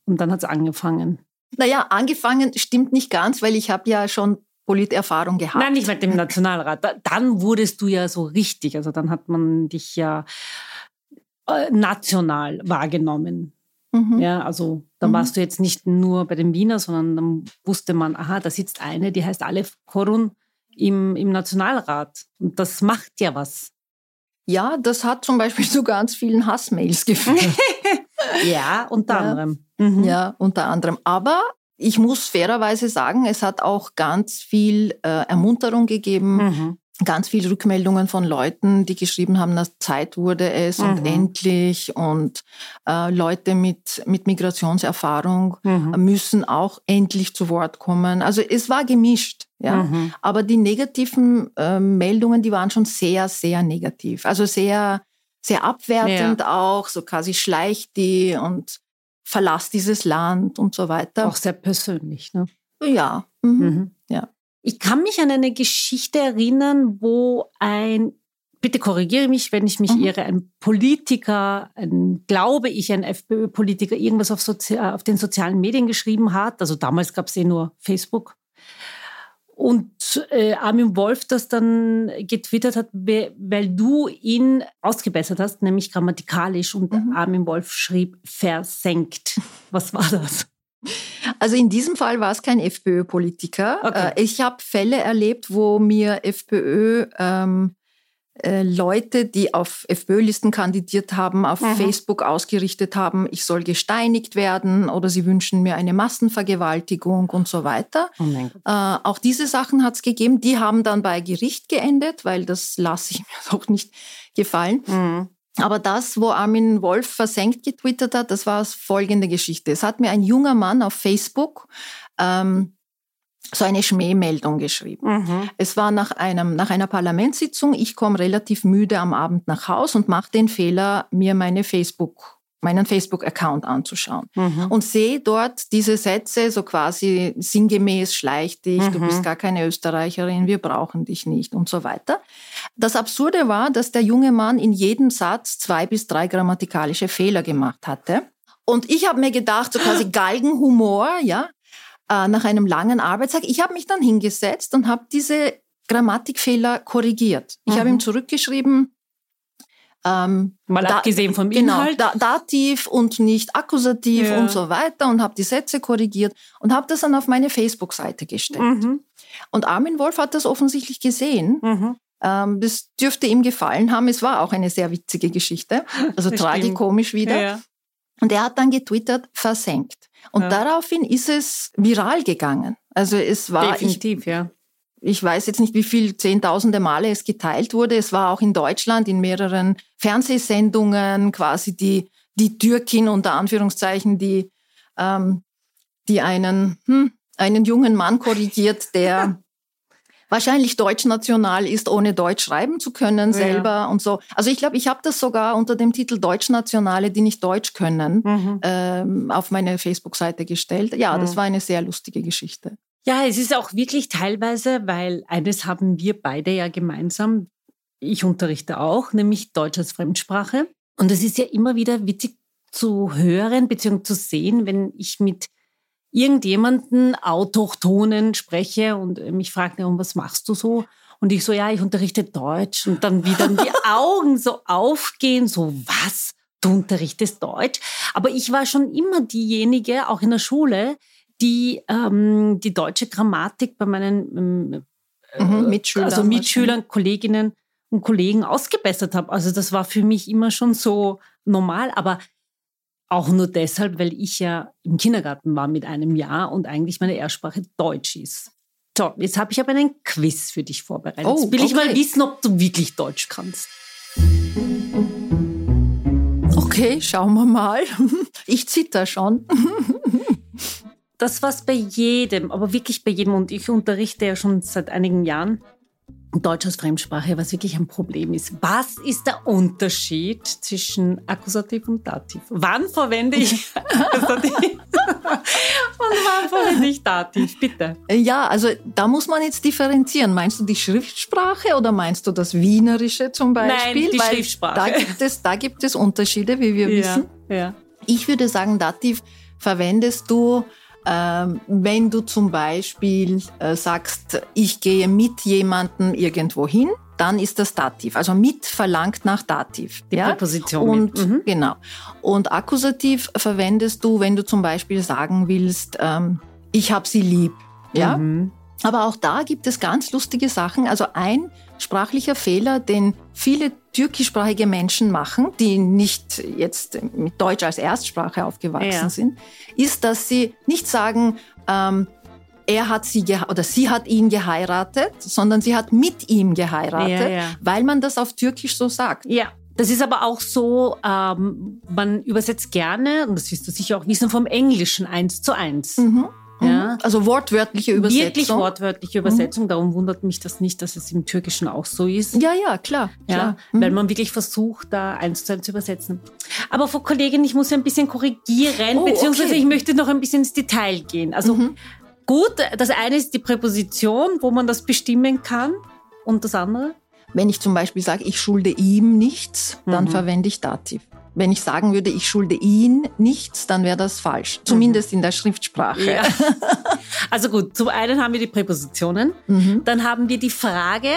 und dann hat es angefangen. Naja, angefangen stimmt nicht ganz, weil ich habe ja schon Politerfahrung gehabt. Nein, nicht mit dem Nationalrat. Dann wurdest du ja so richtig. Also dann hat man dich ja äh, national wahrgenommen. Mhm. Ja, also da mhm. warst du jetzt nicht nur bei den Wiener, sondern dann wusste man, aha, da sitzt eine, die heißt Aleph Korun im, im Nationalrat. Und das macht ja was. Ja, das hat zum Beispiel zu ganz vielen Hassmails geführt. ja, unter anderem. Mhm. Ja, unter anderem. Aber ich muss fairerweise sagen, es hat auch ganz viel äh, Ermunterung gegeben, mhm. ganz viele Rückmeldungen von Leuten, die geschrieben haben, dass Zeit wurde es mhm. und endlich und äh, Leute mit, mit Migrationserfahrung mhm. müssen auch endlich zu Wort kommen. Also es war gemischt, ja. Mhm. Aber die negativen äh, Meldungen, die waren schon sehr, sehr negativ. Also sehr, sehr abwertend ja. auch, so quasi schleicht die und verlass dieses Land und so weiter. Auch sehr persönlich, ne? Ja. Mhm. Mhm. ja. Ich kann mich an eine Geschichte erinnern, wo ein bitte korrigiere mich, wenn ich mich mhm. irre, ein Politiker, ein, glaube ich, ein FPÖ-Politiker irgendwas auf, Sozi auf den sozialen Medien geschrieben hat. Also damals gab es eh nur Facebook. Und äh, Armin Wolf das dann getwittert hat, weil du ihn ausgebessert hast, nämlich grammatikalisch. Und mhm. Armin Wolf schrieb versenkt. Was war das? Also in diesem Fall war es kein FPÖ-Politiker. Okay. Äh, ich habe Fälle erlebt, wo mir FPÖ ähm, äh, Leute, die auf FPÖ-Listen kandidiert haben, auf mhm. Facebook ausgerichtet haben, ich soll gesteinigt werden oder sie wünschen mir eine Massenvergewaltigung und so weiter. Oh äh, auch diese Sachen hat es gegeben. Die haben dann bei Gericht geendet, weil das lasse ich mir auch nicht gefallen. Mhm. Aber das, wo Armin Wolf versenkt getwittert hat, das war folgende Geschichte. Es hat mir ein junger Mann auf Facebook ähm, so eine Schmähmeldung geschrieben. Mhm. Es war nach, einem, nach einer Parlamentssitzung. Ich komme relativ müde am Abend nach Hause und mache den Fehler, mir meine Facebook meinen Facebook-Account anzuschauen mhm. und sehe dort diese Sätze so quasi sinngemäß schleich dich, mhm. du bist gar keine Österreicherin, wir brauchen dich nicht und so weiter. Das Absurde war, dass der junge Mann in jedem Satz zwei bis drei grammatikalische Fehler gemacht hatte. Und ich habe mir gedacht, so quasi Galgenhumor, ja, äh, nach einem langen Arbeitstag. Ich habe mich dann hingesetzt und habe diese Grammatikfehler korrigiert. Ich mhm. habe ihm zurückgeschrieben, ähm, Mal da, abgesehen vom genau, Inhalt. Da, Dativ und nicht Akkusativ ja. und so weiter und habe die Sätze korrigiert und habe das dann auf meine Facebook-Seite gestellt. Mhm. Und Armin Wolf hat das offensichtlich gesehen. Mhm. Ähm, das dürfte ihm gefallen haben. Es war auch eine sehr witzige Geschichte, also tragikomisch wieder. Ja. Und er hat dann getwittert, versenkt. Und ja. daraufhin ist es viral gegangen. Also es war. Definitiv, ich, ja. Ich weiß jetzt nicht, wie viel zehntausende Male es geteilt wurde. Es war auch in Deutschland in mehreren Fernsehsendungen quasi die, die Türkin unter Anführungszeichen, die, ähm, die einen, hm, einen jungen Mann korrigiert, der wahrscheinlich deutschnational ist, ohne Deutsch schreiben zu können selber ja. und so. Also ich glaube, ich habe das sogar unter dem Titel Deutschnationale, die nicht Deutsch können, mhm. ähm, auf meine Facebook-Seite gestellt. Ja, mhm. das war eine sehr lustige Geschichte. Ja, es ist auch wirklich teilweise, weil eines haben wir beide ja gemeinsam. Ich unterrichte auch, nämlich Deutsch als Fremdsprache. Und es ist ja immer wieder witzig zu hören bzw. zu sehen, wenn ich mit irgendjemanden Autochtonen spreche und mich fragt, und was machst du so? Und ich so, ja, ich unterrichte Deutsch. Und dann wieder die Augen so aufgehen, so, was? Du unterrichtest Deutsch? Aber ich war schon immer diejenige, auch in der Schule, die ähm, die deutsche Grammatik bei meinen ähm, mhm, Mitschülern, also Mitschülern, Kolleginnen und Kollegen ausgebessert habe. Also das war für mich immer schon so normal. Aber auch nur deshalb, weil ich ja im Kindergarten war mit einem Jahr und eigentlich meine Erstsprache Deutsch ist. So, jetzt habe ich aber einen Quiz für dich vorbereitet. Oh, jetzt will okay. ich mal wissen, ob du wirklich Deutsch kannst. Okay, schauen wir mal. Ich zitter schon. Das, was bei jedem, aber wirklich bei jedem, und ich unterrichte ja schon seit einigen Jahren, Deutsch als Fremdsprache, was wirklich ein Problem ist. Was ist der Unterschied zwischen Akkusativ und Dativ? Wann verwende ich Akkusativ und wann verwende ich Dativ? Bitte. Ja, also da muss man jetzt differenzieren. Meinst du die Schriftsprache oder meinst du das Wienerische zum Beispiel? Nein, die Weil Schriftsprache. Da gibt, es, da gibt es Unterschiede, wie wir ja, wissen. Ja. Ich würde sagen, Dativ verwendest du wenn du zum Beispiel äh, sagst, ich gehe mit jemandem irgendwo hin, dann ist das Dativ. Also mit verlangt nach Dativ. Die ja? Präposition. Und, mhm. Genau. Und Akkusativ verwendest du, wenn du zum Beispiel sagen willst, ähm, ich habe sie lieb. Ja? Mhm. Aber auch da gibt es ganz lustige Sachen. Also ein sprachlicher Fehler, den viele türkischsprachige Menschen machen, die nicht jetzt mit Deutsch als Erstsprache aufgewachsen ja. sind, ist, dass sie nicht sagen, ähm, er hat sie oder sie hat ihn geheiratet, sondern sie hat mit ihm geheiratet, ja, ja. weil man das auf Türkisch so sagt. Ja. Das ist aber auch so, ähm, man übersetzt gerne, und das wirst du sicher auch wissen, vom Englischen eins zu eins. Mhm. Ja. Mhm. Also wortwörtliche Übersetzung. Wirklich wortwörtliche Übersetzung. Mhm. Darum wundert mich das nicht, dass es im Türkischen auch so ist. Ja, ja, klar. Ja, mhm. Weil man wirklich versucht, da eins zu eins zu übersetzen. Aber Frau Kollegin, ich muss ein bisschen korrigieren, oh, beziehungsweise okay. ich möchte noch ein bisschen ins Detail gehen. Also mhm. gut, das eine ist die Präposition, wo man das bestimmen kann. Und das andere? Wenn ich zum Beispiel sage, ich schulde ihm nichts, dann mhm. verwende ich Dativ. Wenn ich sagen würde, ich schulde ihn nichts, dann wäre das falsch. Zumindest in der Schriftsprache. Ja. Also gut, zum einen haben wir die Präpositionen, mhm. dann haben wir die Frage,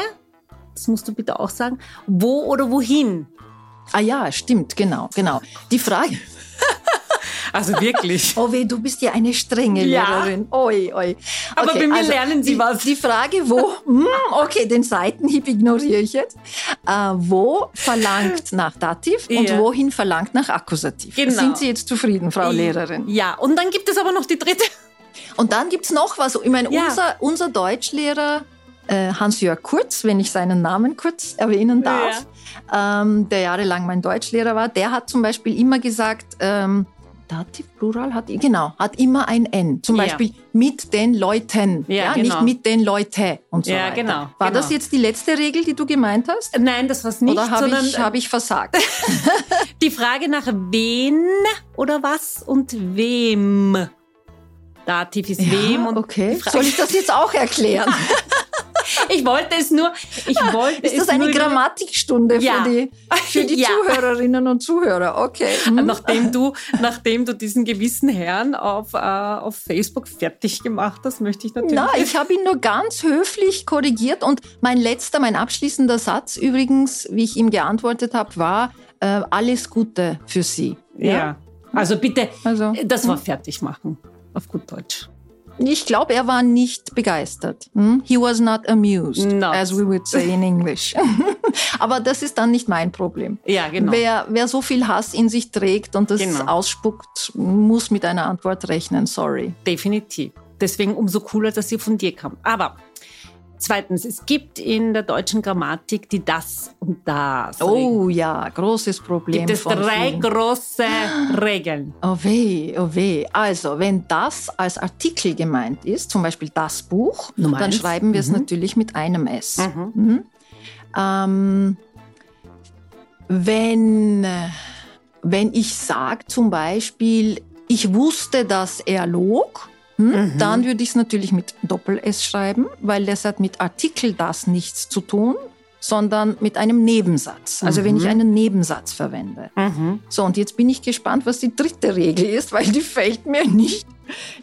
das musst du bitte auch sagen, wo oder wohin? Ah ja, stimmt, genau, genau. Die Frage, also wirklich. oh weh, du bist ja eine strenge ja. Lehrerin. Oi, oi. Aber bei mir also lernen Sie die, was. Die Frage, wo, hm, okay, den Seitenhieb ignoriere ich jetzt. Äh, wo verlangt nach Dativ ja. und wohin verlangt nach Akkusativ? Genau. Sind Sie jetzt zufrieden, Frau Lehrerin? Ja, und dann gibt es aber noch die dritte. Und dann gibt es noch was. Ich meine, ja. unser, unser Deutschlehrer äh, Hans-Jörg Kurz, wenn ich seinen Namen kurz erwähnen darf, ja. ähm, der jahrelang mein Deutschlehrer war, der hat zum Beispiel immer gesagt, ähm, Dativ, Plural hat, genau, hat immer ein N. Zum Beispiel ja. mit den Leuten, ja, ja genau. nicht mit den Leute und so ja, weiter. Genau, war genau. das jetzt die letzte Regel, die du gemeint hast? Nein, das war es nicht. Oder habe ich, hab ich versagt? die Frage nach wen oder was und wem. Dativ ist wem und okay. Soll ich das jetzt auch erklären? Ich wollte es nur. Ich wollte Ist das eine Grammatikstunde ja. für die, für die ja. Zuhörerinnen und Zuhörer? Okay. Hm. Nachdem, du, nachdem du diesen gewissen Herrn auf, äh, auf Facebook fertig gemacht hast, möchte ich natürlich. Na, ich habe ihn nur ganz höflich korrigiert und mein letzter, mein abschließender Satz übrigens, wie ich ihm geantwortet habe, war: äh, Alles Gute für Sie. Ja. ja. Also bitte, also, das war hm. fertig machen auf gut Deutsch. Ich glaube, er war nicht begeistert. Hm? He was not amused, not. as we would say in English. Aber das ist dann nicht mein Problem. Ja, genau. Wer, wer so viel Hass in sich trägt und das genau. ausspuckt, muss mit einer Antwort rechnen. Sorry. Definitiv. Deswegen umso cooler, dass sie von dir kam. Aber Zweitens, es gibt in der deutschen Grammatik die das und das. Oh ja, großes Problem. Gibt es drei vielen. große Regeln. Oh weh, oh weh. Also, wenn das als Artikel gemeint ist, zum Beispiel das Buch, Nummer dann eins. schreiben wir es mhm. natürlich mit einem S. Mhm. Mhm. Ähm, wenn, wenn ich sage zum Beispiel, ich wusste, dass er log, hm, mhm. dann würde ich es natürlich mit Doppel-S schreiben, weil das hat mit Artikel das nichts zu tun, sondern mit einem Nebensatz. Also mhm. wenn ich mhm. einen Nebensatz verwende. Mhm. So, und jetzt bin ich gespannt, was die dritte Regel ist, weil die fällt mir nicht,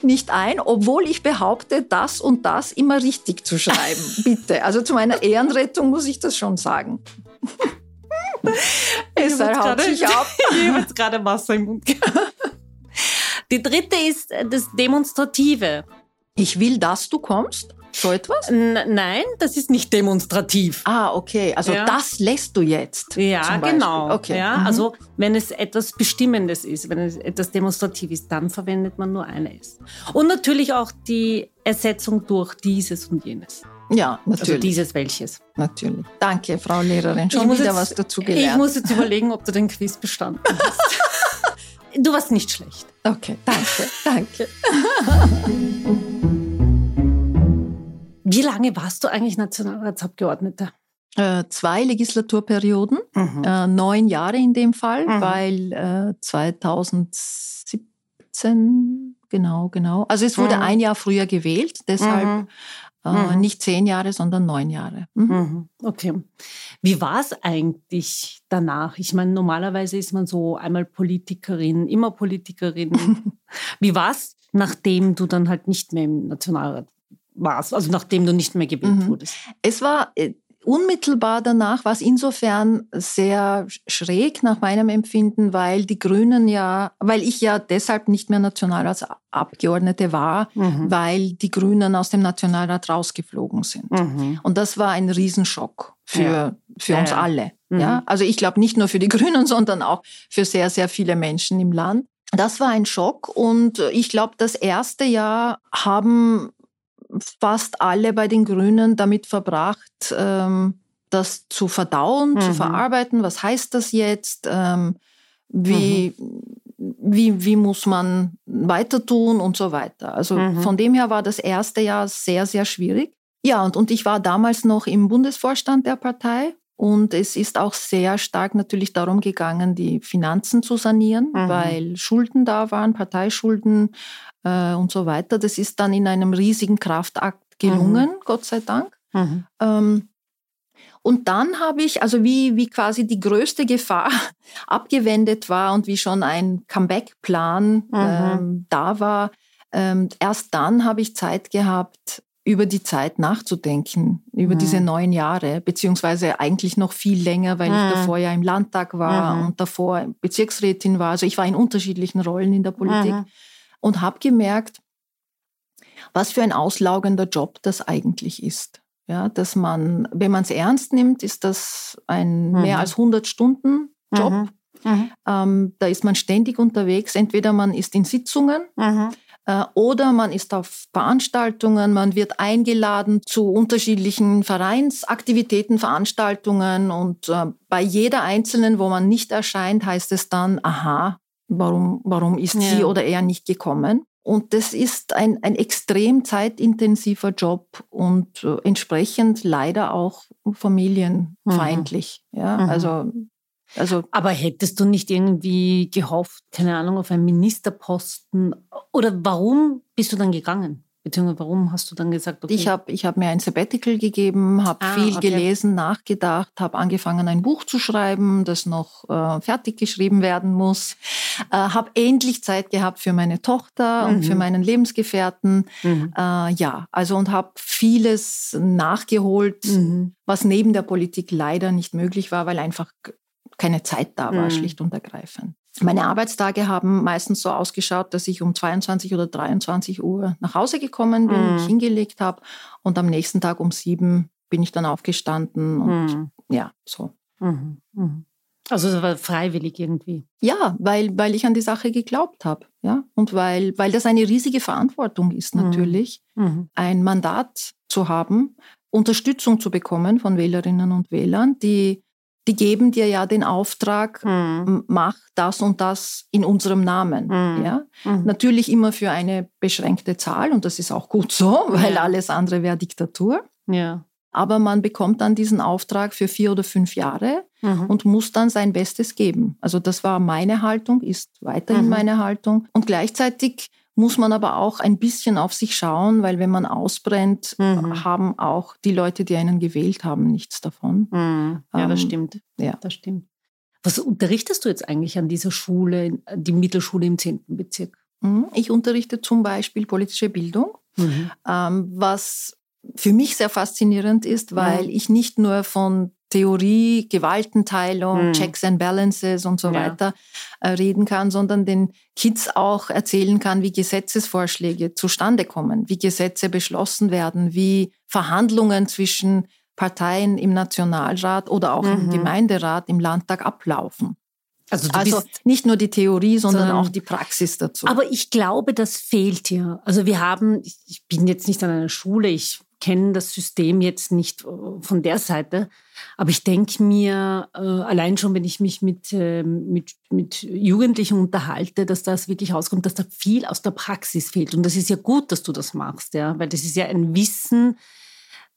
nicht ein, obwohl ich behaupte, das und das immer richtig zu schreiben. Bitte. Also zu meiner Ehrenrettung muss ich das schon sagen. es haut sich ab. Ich habe jetzt gerade Wasser im Mund. Die dritte ist äh, das Demonstrative. Ich will, dass du kommst? So etwas? N nein, das ist nicht demonstrativ. Ah, okay. Also ja. das lässt du jetzt. Ja, genau. Okay. Ja, mhm. Also wenn es etwas Bestimmendes ist, wenn es etwas demonstrativ ist, dann verwendet man nur eine S. Und natürlich auch die Ersetzung durch dieses und jenes. Ja, also natürlich. Also dieses welches. Natürlich. Danke, Frau Lehrerin. Schon wieder jetzt, was dazu gelernt. Ich muss jetzt überlegen, ob du den Quiz bestanden hast. Du warst nicht schlecht. Okay, danke, danke. Wie lange warst du eigentlich Nationalratsabgeordnete? Äh, zwei Legislaturperioden, mhm. äh, neun Jahre in dem Fall, mhm. weil äh, 2017, genau, genau. Also es wurde mhm. ein Jahr früher gewählt, deshalb mhm. Äh, mhm. Nicht zehn Jahre, sondern neun Jahre. Mhm. mhm. Okay. Wie war es eigentlich danach? Ich meine, normalerweise ist man so einmal Politikerin, immer Politikerin. Wie war es, nachdem du dann halt nicht mehr im Nationalrat warst, also nachdem du nicht mehr gewählt mhm. wurdest? Es war äh, unmittelbar danach war es insofern sehr schräg nach meinem Empfinden, weil die Grünen ja, weil ich ja deshalb nicht mehr Nationalratsabgeordnete war, mhm. weil die Grünen aus dem Nationalrat rausgeflogen sind. Mhm. Und das war ein Riesenschock für, ja. für ja, uns ja. alle. Mhm. Ja? Also ich glaube nicht nur für die Grünen, sondern auch für sehr, sehr viele Menschen im Land. Das war ein Schock und ich glaube, das erste Jahr haben fast alle bei den Grünen damit verbracht, ähm, das zu verdauen, mhm. zu verarbeiten. Was heißt das jetzt? Ähm, wie, mhm. wie, wie muss man weiter tun und so weiter. Also mhm. von dem her war das erste Jahr sehr, sehr schwierig. Ja, und, und ich war damals noch im Bundesvorstand der Partei. Und es ist auch sehr stark natürlich darum gegangen, die Finanzen zu sanieren, mhm. weil Schulden da waren, Parteischulden, äh, und so weiter. Das ist dann in einem riesigen Kraftakt gelungen, mhm. Gott sei Dank. Mhm. Ähm, Und dann habe ich, also wie, wie quasi die größte Gefahr abgewendet war und wie schon ein Comeback-Plan mhm. ähm, da war, ähm, erst dann habe ich Zeit gehabt, über die Zeit nachzudenken, über mhm. diese neun Jahre, beziehungsweise eigentlich noch viel länger, weil mhm. ich davor ja im Landtag war mhm. und davor Bezirksrätin war. Also ich war in unterschiedlichen Rollen in der Politik und habe gemerkt, was für ein auslaugender Job das eigentlich ist. Ja, dass man, wenn man es ernst nimmt, ist das ein mehr mhm. als 100 Stunden Job. Mhm. Mhm. Ähm, da ist man ständig unterwegs. Entweder man ist in Sitzungen oder man ist auf Veranstaltungen, man wird eingeladen zu unterschiedlichen Vereinsaktivitäten, Veranstaltungen und äh, bei jeder einzelnen, wo man nicht erscheint, heißt es dann, aha, warum, warum ist ja. sie oder er nicht gekommen? Und das ist ein, ein extrem zeitintensiver Job und äh, entsprechend leider auch familienfeindlich. Mhm. Ja, mhm. also, also. Aber hättest du nicht irgendwie gehofft, keine Ahnung, auf einen Ministerposten? Oder warum bist du dann gegangen? Beziehungsweise warum hast du dann gesagt, okay? Ich habe ich hab mir ein Sabbatical gegeben, habe ah, viel okay. gelesen, nachgedacht, habe angefangen, ein Buch zu schreiben, das noch äh, fertig geschrieben werden muss. Äh, habe endlich Zeit gehabt für meine Tochter mhm. und für mhm. meinen Lebensgefährten. Mhm. Äh, ja, also und habe vieles nachgeholt, mhm. was neben der Politik leider nicht möglich war, weil einfach keine Zeit da war, mhm. schlicht und ergreifend. Meine Arbeitstage haben meistens so ausgeschaut, dass ich um 22 oder 23 Uhr nach Hause gekommen bin, mhm. mich hingelegt habe und am nächsten Tag um sieben bin ich dann aufgestanden und mhm. ja, so. Mhm. mhm. Also es war freiwillig irgendwie. Ja, weil, weil ich an die Sache geglaubt habe. Ja? Und weil, weil das eine riesige Verantwortung ist mhm. natürlich, ein Mandat zu haben, Unterstützung zu bekommen von Wählerinnen und Wählern, die die geben dir ja den Auftrag, mhm. mach das und das in unserem Namen. Mhm. Ja? Mhm. Natürlich immer für eine beschränkte Zahl und das ist auch gut so, weil ja. alles andere wäre Diktatur. Ja. Aber man bekommt dann diesen Auftrag für vier oder fünf Jahre mhm. und muss dann sein Bestes geben. Also das war meine Haltung, ist weiterhin mhm. meine Haltung. Und gleichzeitig muss man aber auch ein bisschen auf sich schauen, weil wenn man ausbrennt, mhm. haben auch die Leute, die einen gewählt haben, nichts davon. Mhm. Ja, ähm, das stimmt. Ja, das stimmt. Was unterrichtest du jetzt eigentlich an dieser Schule, die Mittelschule im 10. Bezirk? Mhm. Ich unterrichte zum Beispiel politische Bildung, mhm. ähm, was für mich sehr faszinierend ist, weil mhm. ich nicht nur von Theorie, Gewaltenteilung, mhm. Checks and Balances und so ja. weiter äh, reden kann, sondern den Kids auch erzählen kann, wie Gesetzesvorschläge zustande kommen, wie Gesetze beschlossen werden, wie Verhandlungen zwischen Parteien im Nationalrat oder auch mhm. im Gemeinderat, im Landtag ablaufen. Also, also nicht nur die Theorie, sondern, sondern, auch die Praxis dazu. Aber ich glaube, das fehlt hier. Also wir haben, ich bin jetzt nicht an einer Schule, ich kenne das System jetzt nicht äh, von der Seite, aber ich denke mir, äh, allein schon, wenn ich mich mit, äh, mit, mit Jugendlichen unterhalte, dass das wirklich rauskommt, dass da viel aus der Praxis fehlt. Und das ist ja gut, dass du das machst, ja, weil das ist ja ein Wissen,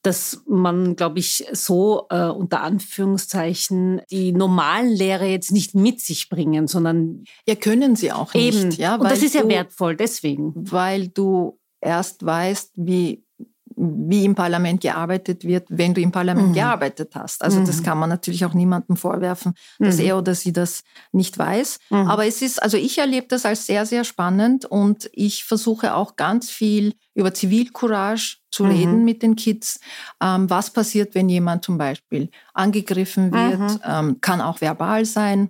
dass man, glaube ich, so äh, unter Anführungszeichen die normalen Lehre jetzt nicht mit sich bringen, sondern ja können sie auch nicht. Eben. Ja, und das ist ja wertvoll deswegen, weil du erst weißt, wie wie im Parlament gearbeitet wird, wenn du im Parlament mhm. gearbeitet hast. Also mhm. das kann man natürlich auch niemandem vorwerfen, dass mhm. er oder sie das nicht weiß. Mhm. Aber es ist, also ich erlebe das als sehr, sehr spannend und ich versuche auch ganz viel über Zivilcourage zu mhm. reden mit den Kids. Ähm, was passiert, wenn jemand zum Beispiel angegriffen wird? Mhm. Ähm, kann auch verbal sein.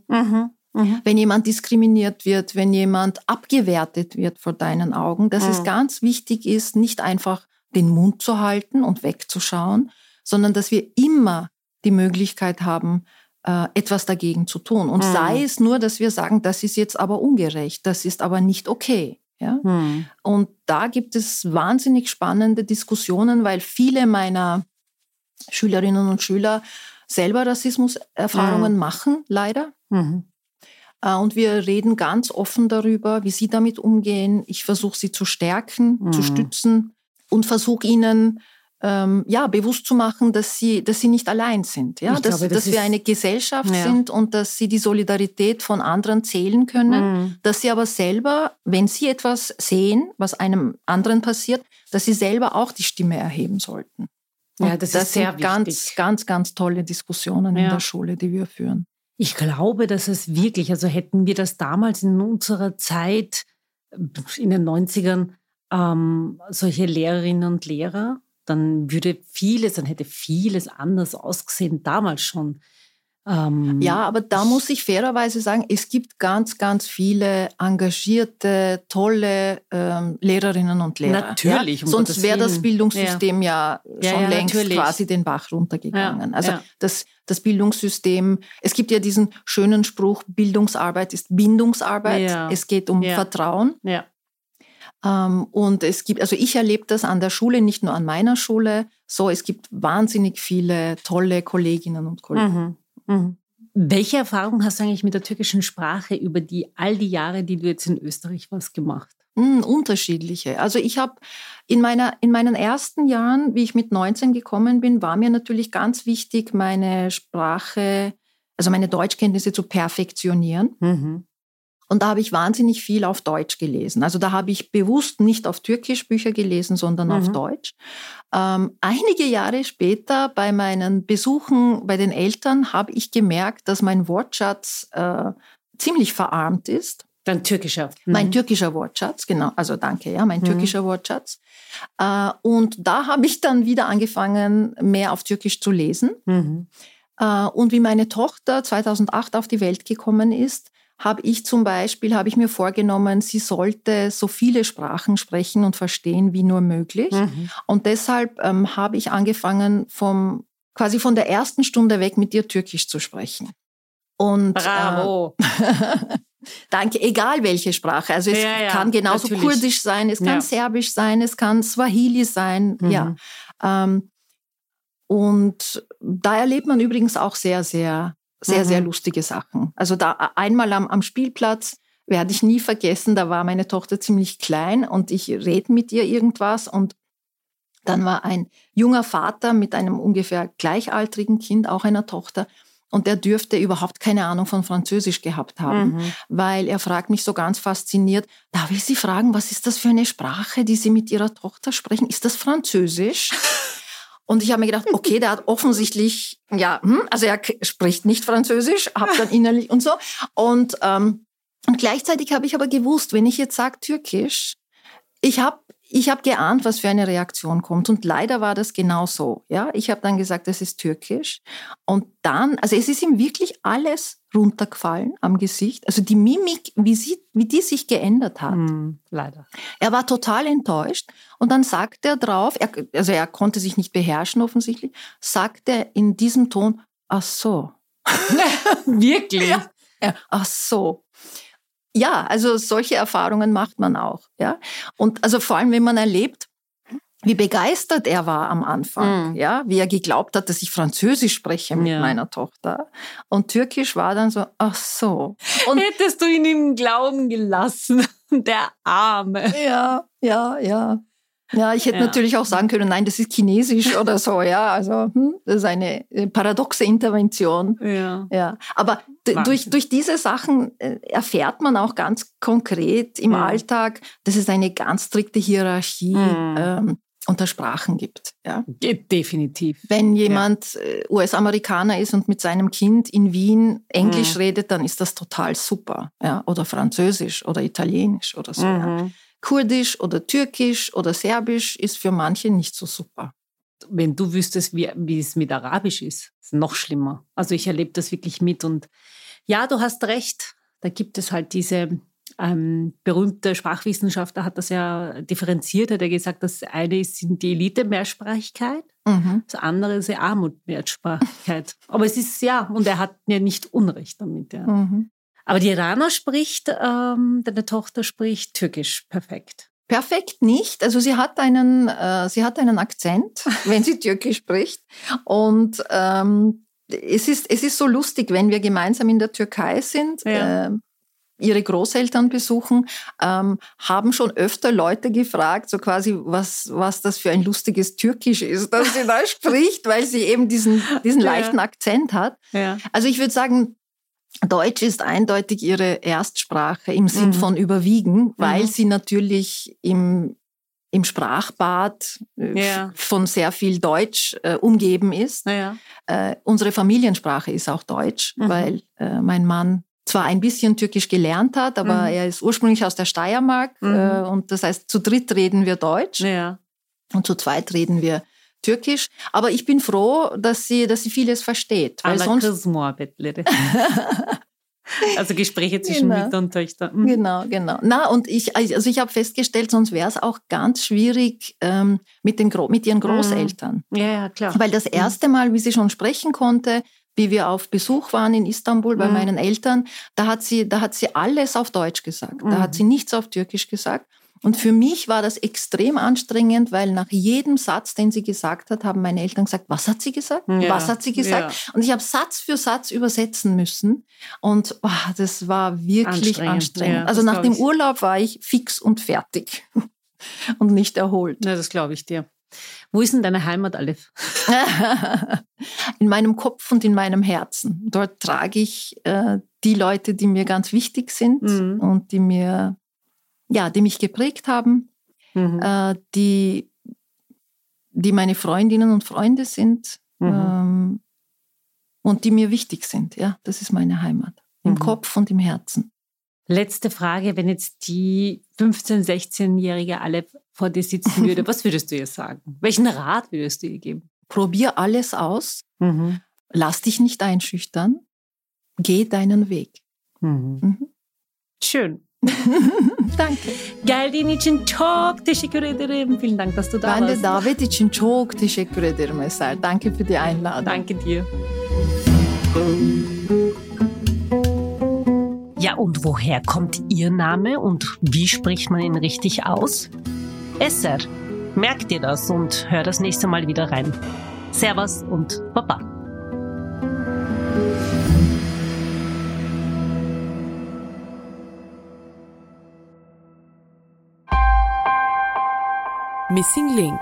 Wenn jemand diskriminiert wird, wenn jemand abgewertet wird vor deinen Augen, dass es ganz wichtig ist, nicht einfach den Mund zu halten und wegzuschauen, sondern dass wir immer die Möglichkeit haben, äh, etwas dagegen zu tun. Und mhm. sei es nur, dass wir sagen, das ist jetzt aber ungerecht, das ist aber nicht okay. Ja? Mhm. Und da gibt es wahnsinnig spannende Diskussionen, weil viele meiner Schülerinnen und Schüler selber Rassismuserfahrungen mhm. machen, leider. Mhm. Äh, und wir reden ganz offen darüber, wie sie damit umgehen. Ich versuche sie zu stärken, zu mhm. stützen und versuche ihnen ähm, ja, bewusst zu machen, dass sie, dass sie nicht allein sind, ja, dass, glaube, das dass wir eine Gesellschaft ja. sind und dass sie die Solidarität von anderen zählen können, mhm. dass sie aber selber, wenn sie etwas sehen, was einem anderen passiert, dass sie selber auch die Stimme erheben sollten. Ja, das, das ist sehr sind ganz, wichtig. ganz, ganz tolle Diskussionen ja. in der Schule, die wir führen. Ich glaube, dass es wirklich, also hätten wir das damals in unserer Zeit, in den 90ern, ähm, solche Lehrerinnen und Lehrer, dann würde vieles, dann hätte vieles anders ausgesehen damals schon. Ähm, ja, aber da muss ich fairerweise sagen, es gibt ganz, ganz viele engagierte, tolle ähm, Lehrerinnen und Lehrer. Natürlich. Ja? Um Sonst wäre das Bildungssystem ja, ja schon ja, längst natürlich. quasi den Bach runtergegangen. also Das, das Bildungssystem, es gibt ja diesen schönen Spruch, Bildungsarbeit ist Bindungsarbeit. Es geht um Vertrauen. Ja. Ähm, und es gibt, also ich erlebe das an der Schule, nicht nur an meiner Schule. So, es gibt wahnsinnig viele tolle Kolleginnen und Kollegen. Mhm. Mhm. Welche Erfahrung hast du eigentlich mit der türkischen Sprache über die all die Jahre, die du jetzt in Österreich warst, gemacht? Mm, unterschiedliche. Also ich habe in, meiner, in meinen ersten Jahren, wie ich mit 19 gekommen bin, war mir natürlich ganz wichtig, meine Sprache, also meine Deutschkenntnisse zu perfektionieren. Und da habe ich wahnsinnig viel auf Deutsch gelesen. Also da habe ich bewusst nicht auf Türkisch Bücher gelesen, sondern mhm. auf Deutsch. Ähm, einige Jahre später bei meinen Besuchen bei den Eltern habe ich gemerkt, dass mein Wortschatz äh, ziemlich verarmt ist. Dein türkischer. Mhm. Mein türkischer Wortschatz, genau. Also danke, ja, mein mhm. türkischer Wortschatz. Äh, und da habe ich dann wieder angefangen, mehr auf Türkisch zu lesen. Mhm. Äh, und wie meine Tochter 2008 auf die Welt gekommen ist, habe ich zum Beispiel, habe ich mir vorgenommen, sie sollte so viele Sprachen sprechen und verstehen wie nur möglich. Mhm. Und deshalb ähm, habe ich angefangen, vom, quasi von der ersten Stunde weg mit ihr Türkisch zu sprechen. Und, Bravo! Äh, Danke, egal welche Sprache. Also es ja, ja, kann genauso natürlich. Kurdisch sein, es kann ja. Serbisch sein, es kann Swahili sein, mhm. ja. Ähm, und da erlebt man übrigens auch sehr, sehr sehr, mhm. sehr lustige Sachen. Also da einmal am, am Spielplatz werde ich nie vergessen, da war meine Tochter ziemlich klein und ich rede mit ihr irgendwas und dann war ein junger Vater mit einem ungefähr gleichaltrigen Kind, auch einer Tochter, und der dürfte überhaupt keine Ahnung von Französisch gehabt haben, mhm. weil er fragt mich so ganz fasziniert, darf ich Sie fragen, was ist das für eine Sprache, die Sie mit Ihrer Tochter sprechen? Ist das Französisch? Und ich habe mir gedacht, okay, der hat offensichtlich, ja, hm, also er spricht nicht Französisch, habe dann innerlich und so. Und, ähm, und gleichzeitig habe ich aber gewusst, wenn ich jetzt sage Türkisch, ich habe ich hab geahnt, was für eine Reaktion kommt. Und leider war das genau so. Ja? Ich habe dann gesagt, es ist türkisch. Und dann, also es ist ihm wirklich alles runtergefallen am Gesicht. Also die Mimik, wie, sie, wie die sich geändert hat. Mm, leider. Er war total enttäuscht. Und dann sagt er drauf, er, also er konnte sich nicht beherrschen offensichtlich, sagt er in diesem Ton, ach so. Wirklich? Ja. ja. Ach so. Ja, also solche Erfahrungen macht man auch. Ja? Und also vor allem, wenn man erlebt, wie begeistert er war am Anfang, mm. ja, wie er geglaubt hat, dass ich Französisch spreche mit ja. meiner Tochter. Und Türkisch war dann so, ach so. Und Hättest du ihn im Glauben gelassen, der Arme. Ja, ja, ja. Ja, ich hätte ja. natürlich auch sagen können, nein, das ist Chinesisch oder so, ja. Also hm, das ist eine äh, paradoxe Intervention. Ja. ja. Aber durch, durch diese Sachen äh, erfährt man auch ganz konkret im ja. Alltag, dass es eine ganz strikte Hierarchie mhm. ähm, unter Sprachen gibt. Ja. Definitiv. Wenn jemand ja. Äh, US-Amerikaner ist und mit seinem Kind in Wien Englisch mhm. redet, dann ist das total super. Ja. Oder Französisch oder Italienisch oder so. Mhm. Ja. Kurdisch oder Türkisch oder Serbisch ist für manche nicht so super. Wenn du wüsstest, wie, wie es mit Arabisch ist, ist noch schlimmer. Also ich erlebe das wirklich mit und ja, du hast recht. Da gibt es halt diese ähm, berühmte Sprachwissenschaftler hat das ja differenziert, hat er gesagt, das eine ist die Elite-Mehrsprachigkeit, mhm. das andere ist die Armut-Mehrsprachigkeit. Aber es ist ja, und er hat ja nicht Unrecht damit. Ja. Mhm. Aber die Irana spricht, ähm, deine Tochter spricht Türkisch perfekt. Perfekt nicht. Also sie hat einen, äh, sie hat einen Akzent, wenn sie Türkisch spricht. Und ähm, es, ist, es ist so lustig, wenn wir gemeinsam in der Türkei sind. Ja. Äh, ihre Großeltern besuchen, ähm, haben schon öfter Leute gefragt, so quasi, was, was das für ein lustiges Türkisch ist, das sie da spricht, weil sie eben diesen, diesen leichten ja. Akzent hat. Ja. Also ich würde sagen, Deutsch ist eindeutig ihre Erstsprache im Sinn mhm. von überwiegen, weil mhm. sie natürlich im im Sprachbad äh, ja. von sehr viel Deutsch äh, umgeben ist. Ja. Äh, unsere Familiensprache ist auch Deutsch, mhm. weil äh, mein Mann zwar ein bisschen Türkisch gelernt hat, aber mhm. er ist ursprünglich aus der Steiermark mhm. äh, und das heißt, zu dritt reden wir Deutsch ja. und zu zweit reden wir Türkisch. Aber ich bin froh, dass sie, dass sie vieles versteht. Weil sonst Also Gespräche zwischen genau. Mütter und Töchtern. Mhm. Genau, genau. Na, und ich, also ich habe festgestellt, sonst wäre es auch ganz schwierig ähm, mit, den mit ihren mhm. Großeltern. Ja, ja, klar. Weil das mhm. erste Mal, wie sie schon sprechen konnte, wie wir auf Besuch waren in Istanbul bei mhm. meinen Eltern, da hat sie, da hat sie alles auf Deutsch gesagt. Da hat mhm. sie nichts auf Türkisch gesagt. Und für mich war das extrem anstrengend, weil nach jedem Satz, den sie gesagt hat, haben meine Eltern gesagt, was hat sie gesagt? Ja, was hat sie gesagt? Ja. Und ich habe Satz für Satz übersetzen müssen. Und oh, das war wirklich anstrengend. anstrengend. Ja, also nach dem Urlaub war ich fix und fertig und nicht erholt. Ja, das glaube ich dir. Wo ist denn deine Heimat, Aleph? in meinem Kopf und in meinem Herzen. Dort trage ich äh, die Leute, die mir ganz wichtig sind mhm. und die mir ja, die mich geprägt haben, mhm. äh, die, die meine Freundinnen und Freunde sind mhm. ähm, und die mir wichtig sind. Ja, das ist meine Heimat. Im mhm. Kopf und im Herzen. Letzte Frage, wenn jetzt die 15-, 16-jährige Aleph vor dir sitzen würde, was würdest du ihr sagen? Welchen Rat würdest du ihr geben? Probier alles aus. Mhm. Lass dich nicht einschüchtern. Geh deinen Weg. Mhm. Mhm. Schön. Danke. Geldiğin için çok teşekkür ederim. Vielen Dank, dass du da ben warst. Ben de davet için çok teşekkür ederim Eser. Danke für die Einladung. Danke dir. Ja, und woher kommt Ihr Name und wie spricht man ihn richtig aus? Esser. Merkt dir das und hör das nächste Mal wieder rein. Servus und Baba. Missing Link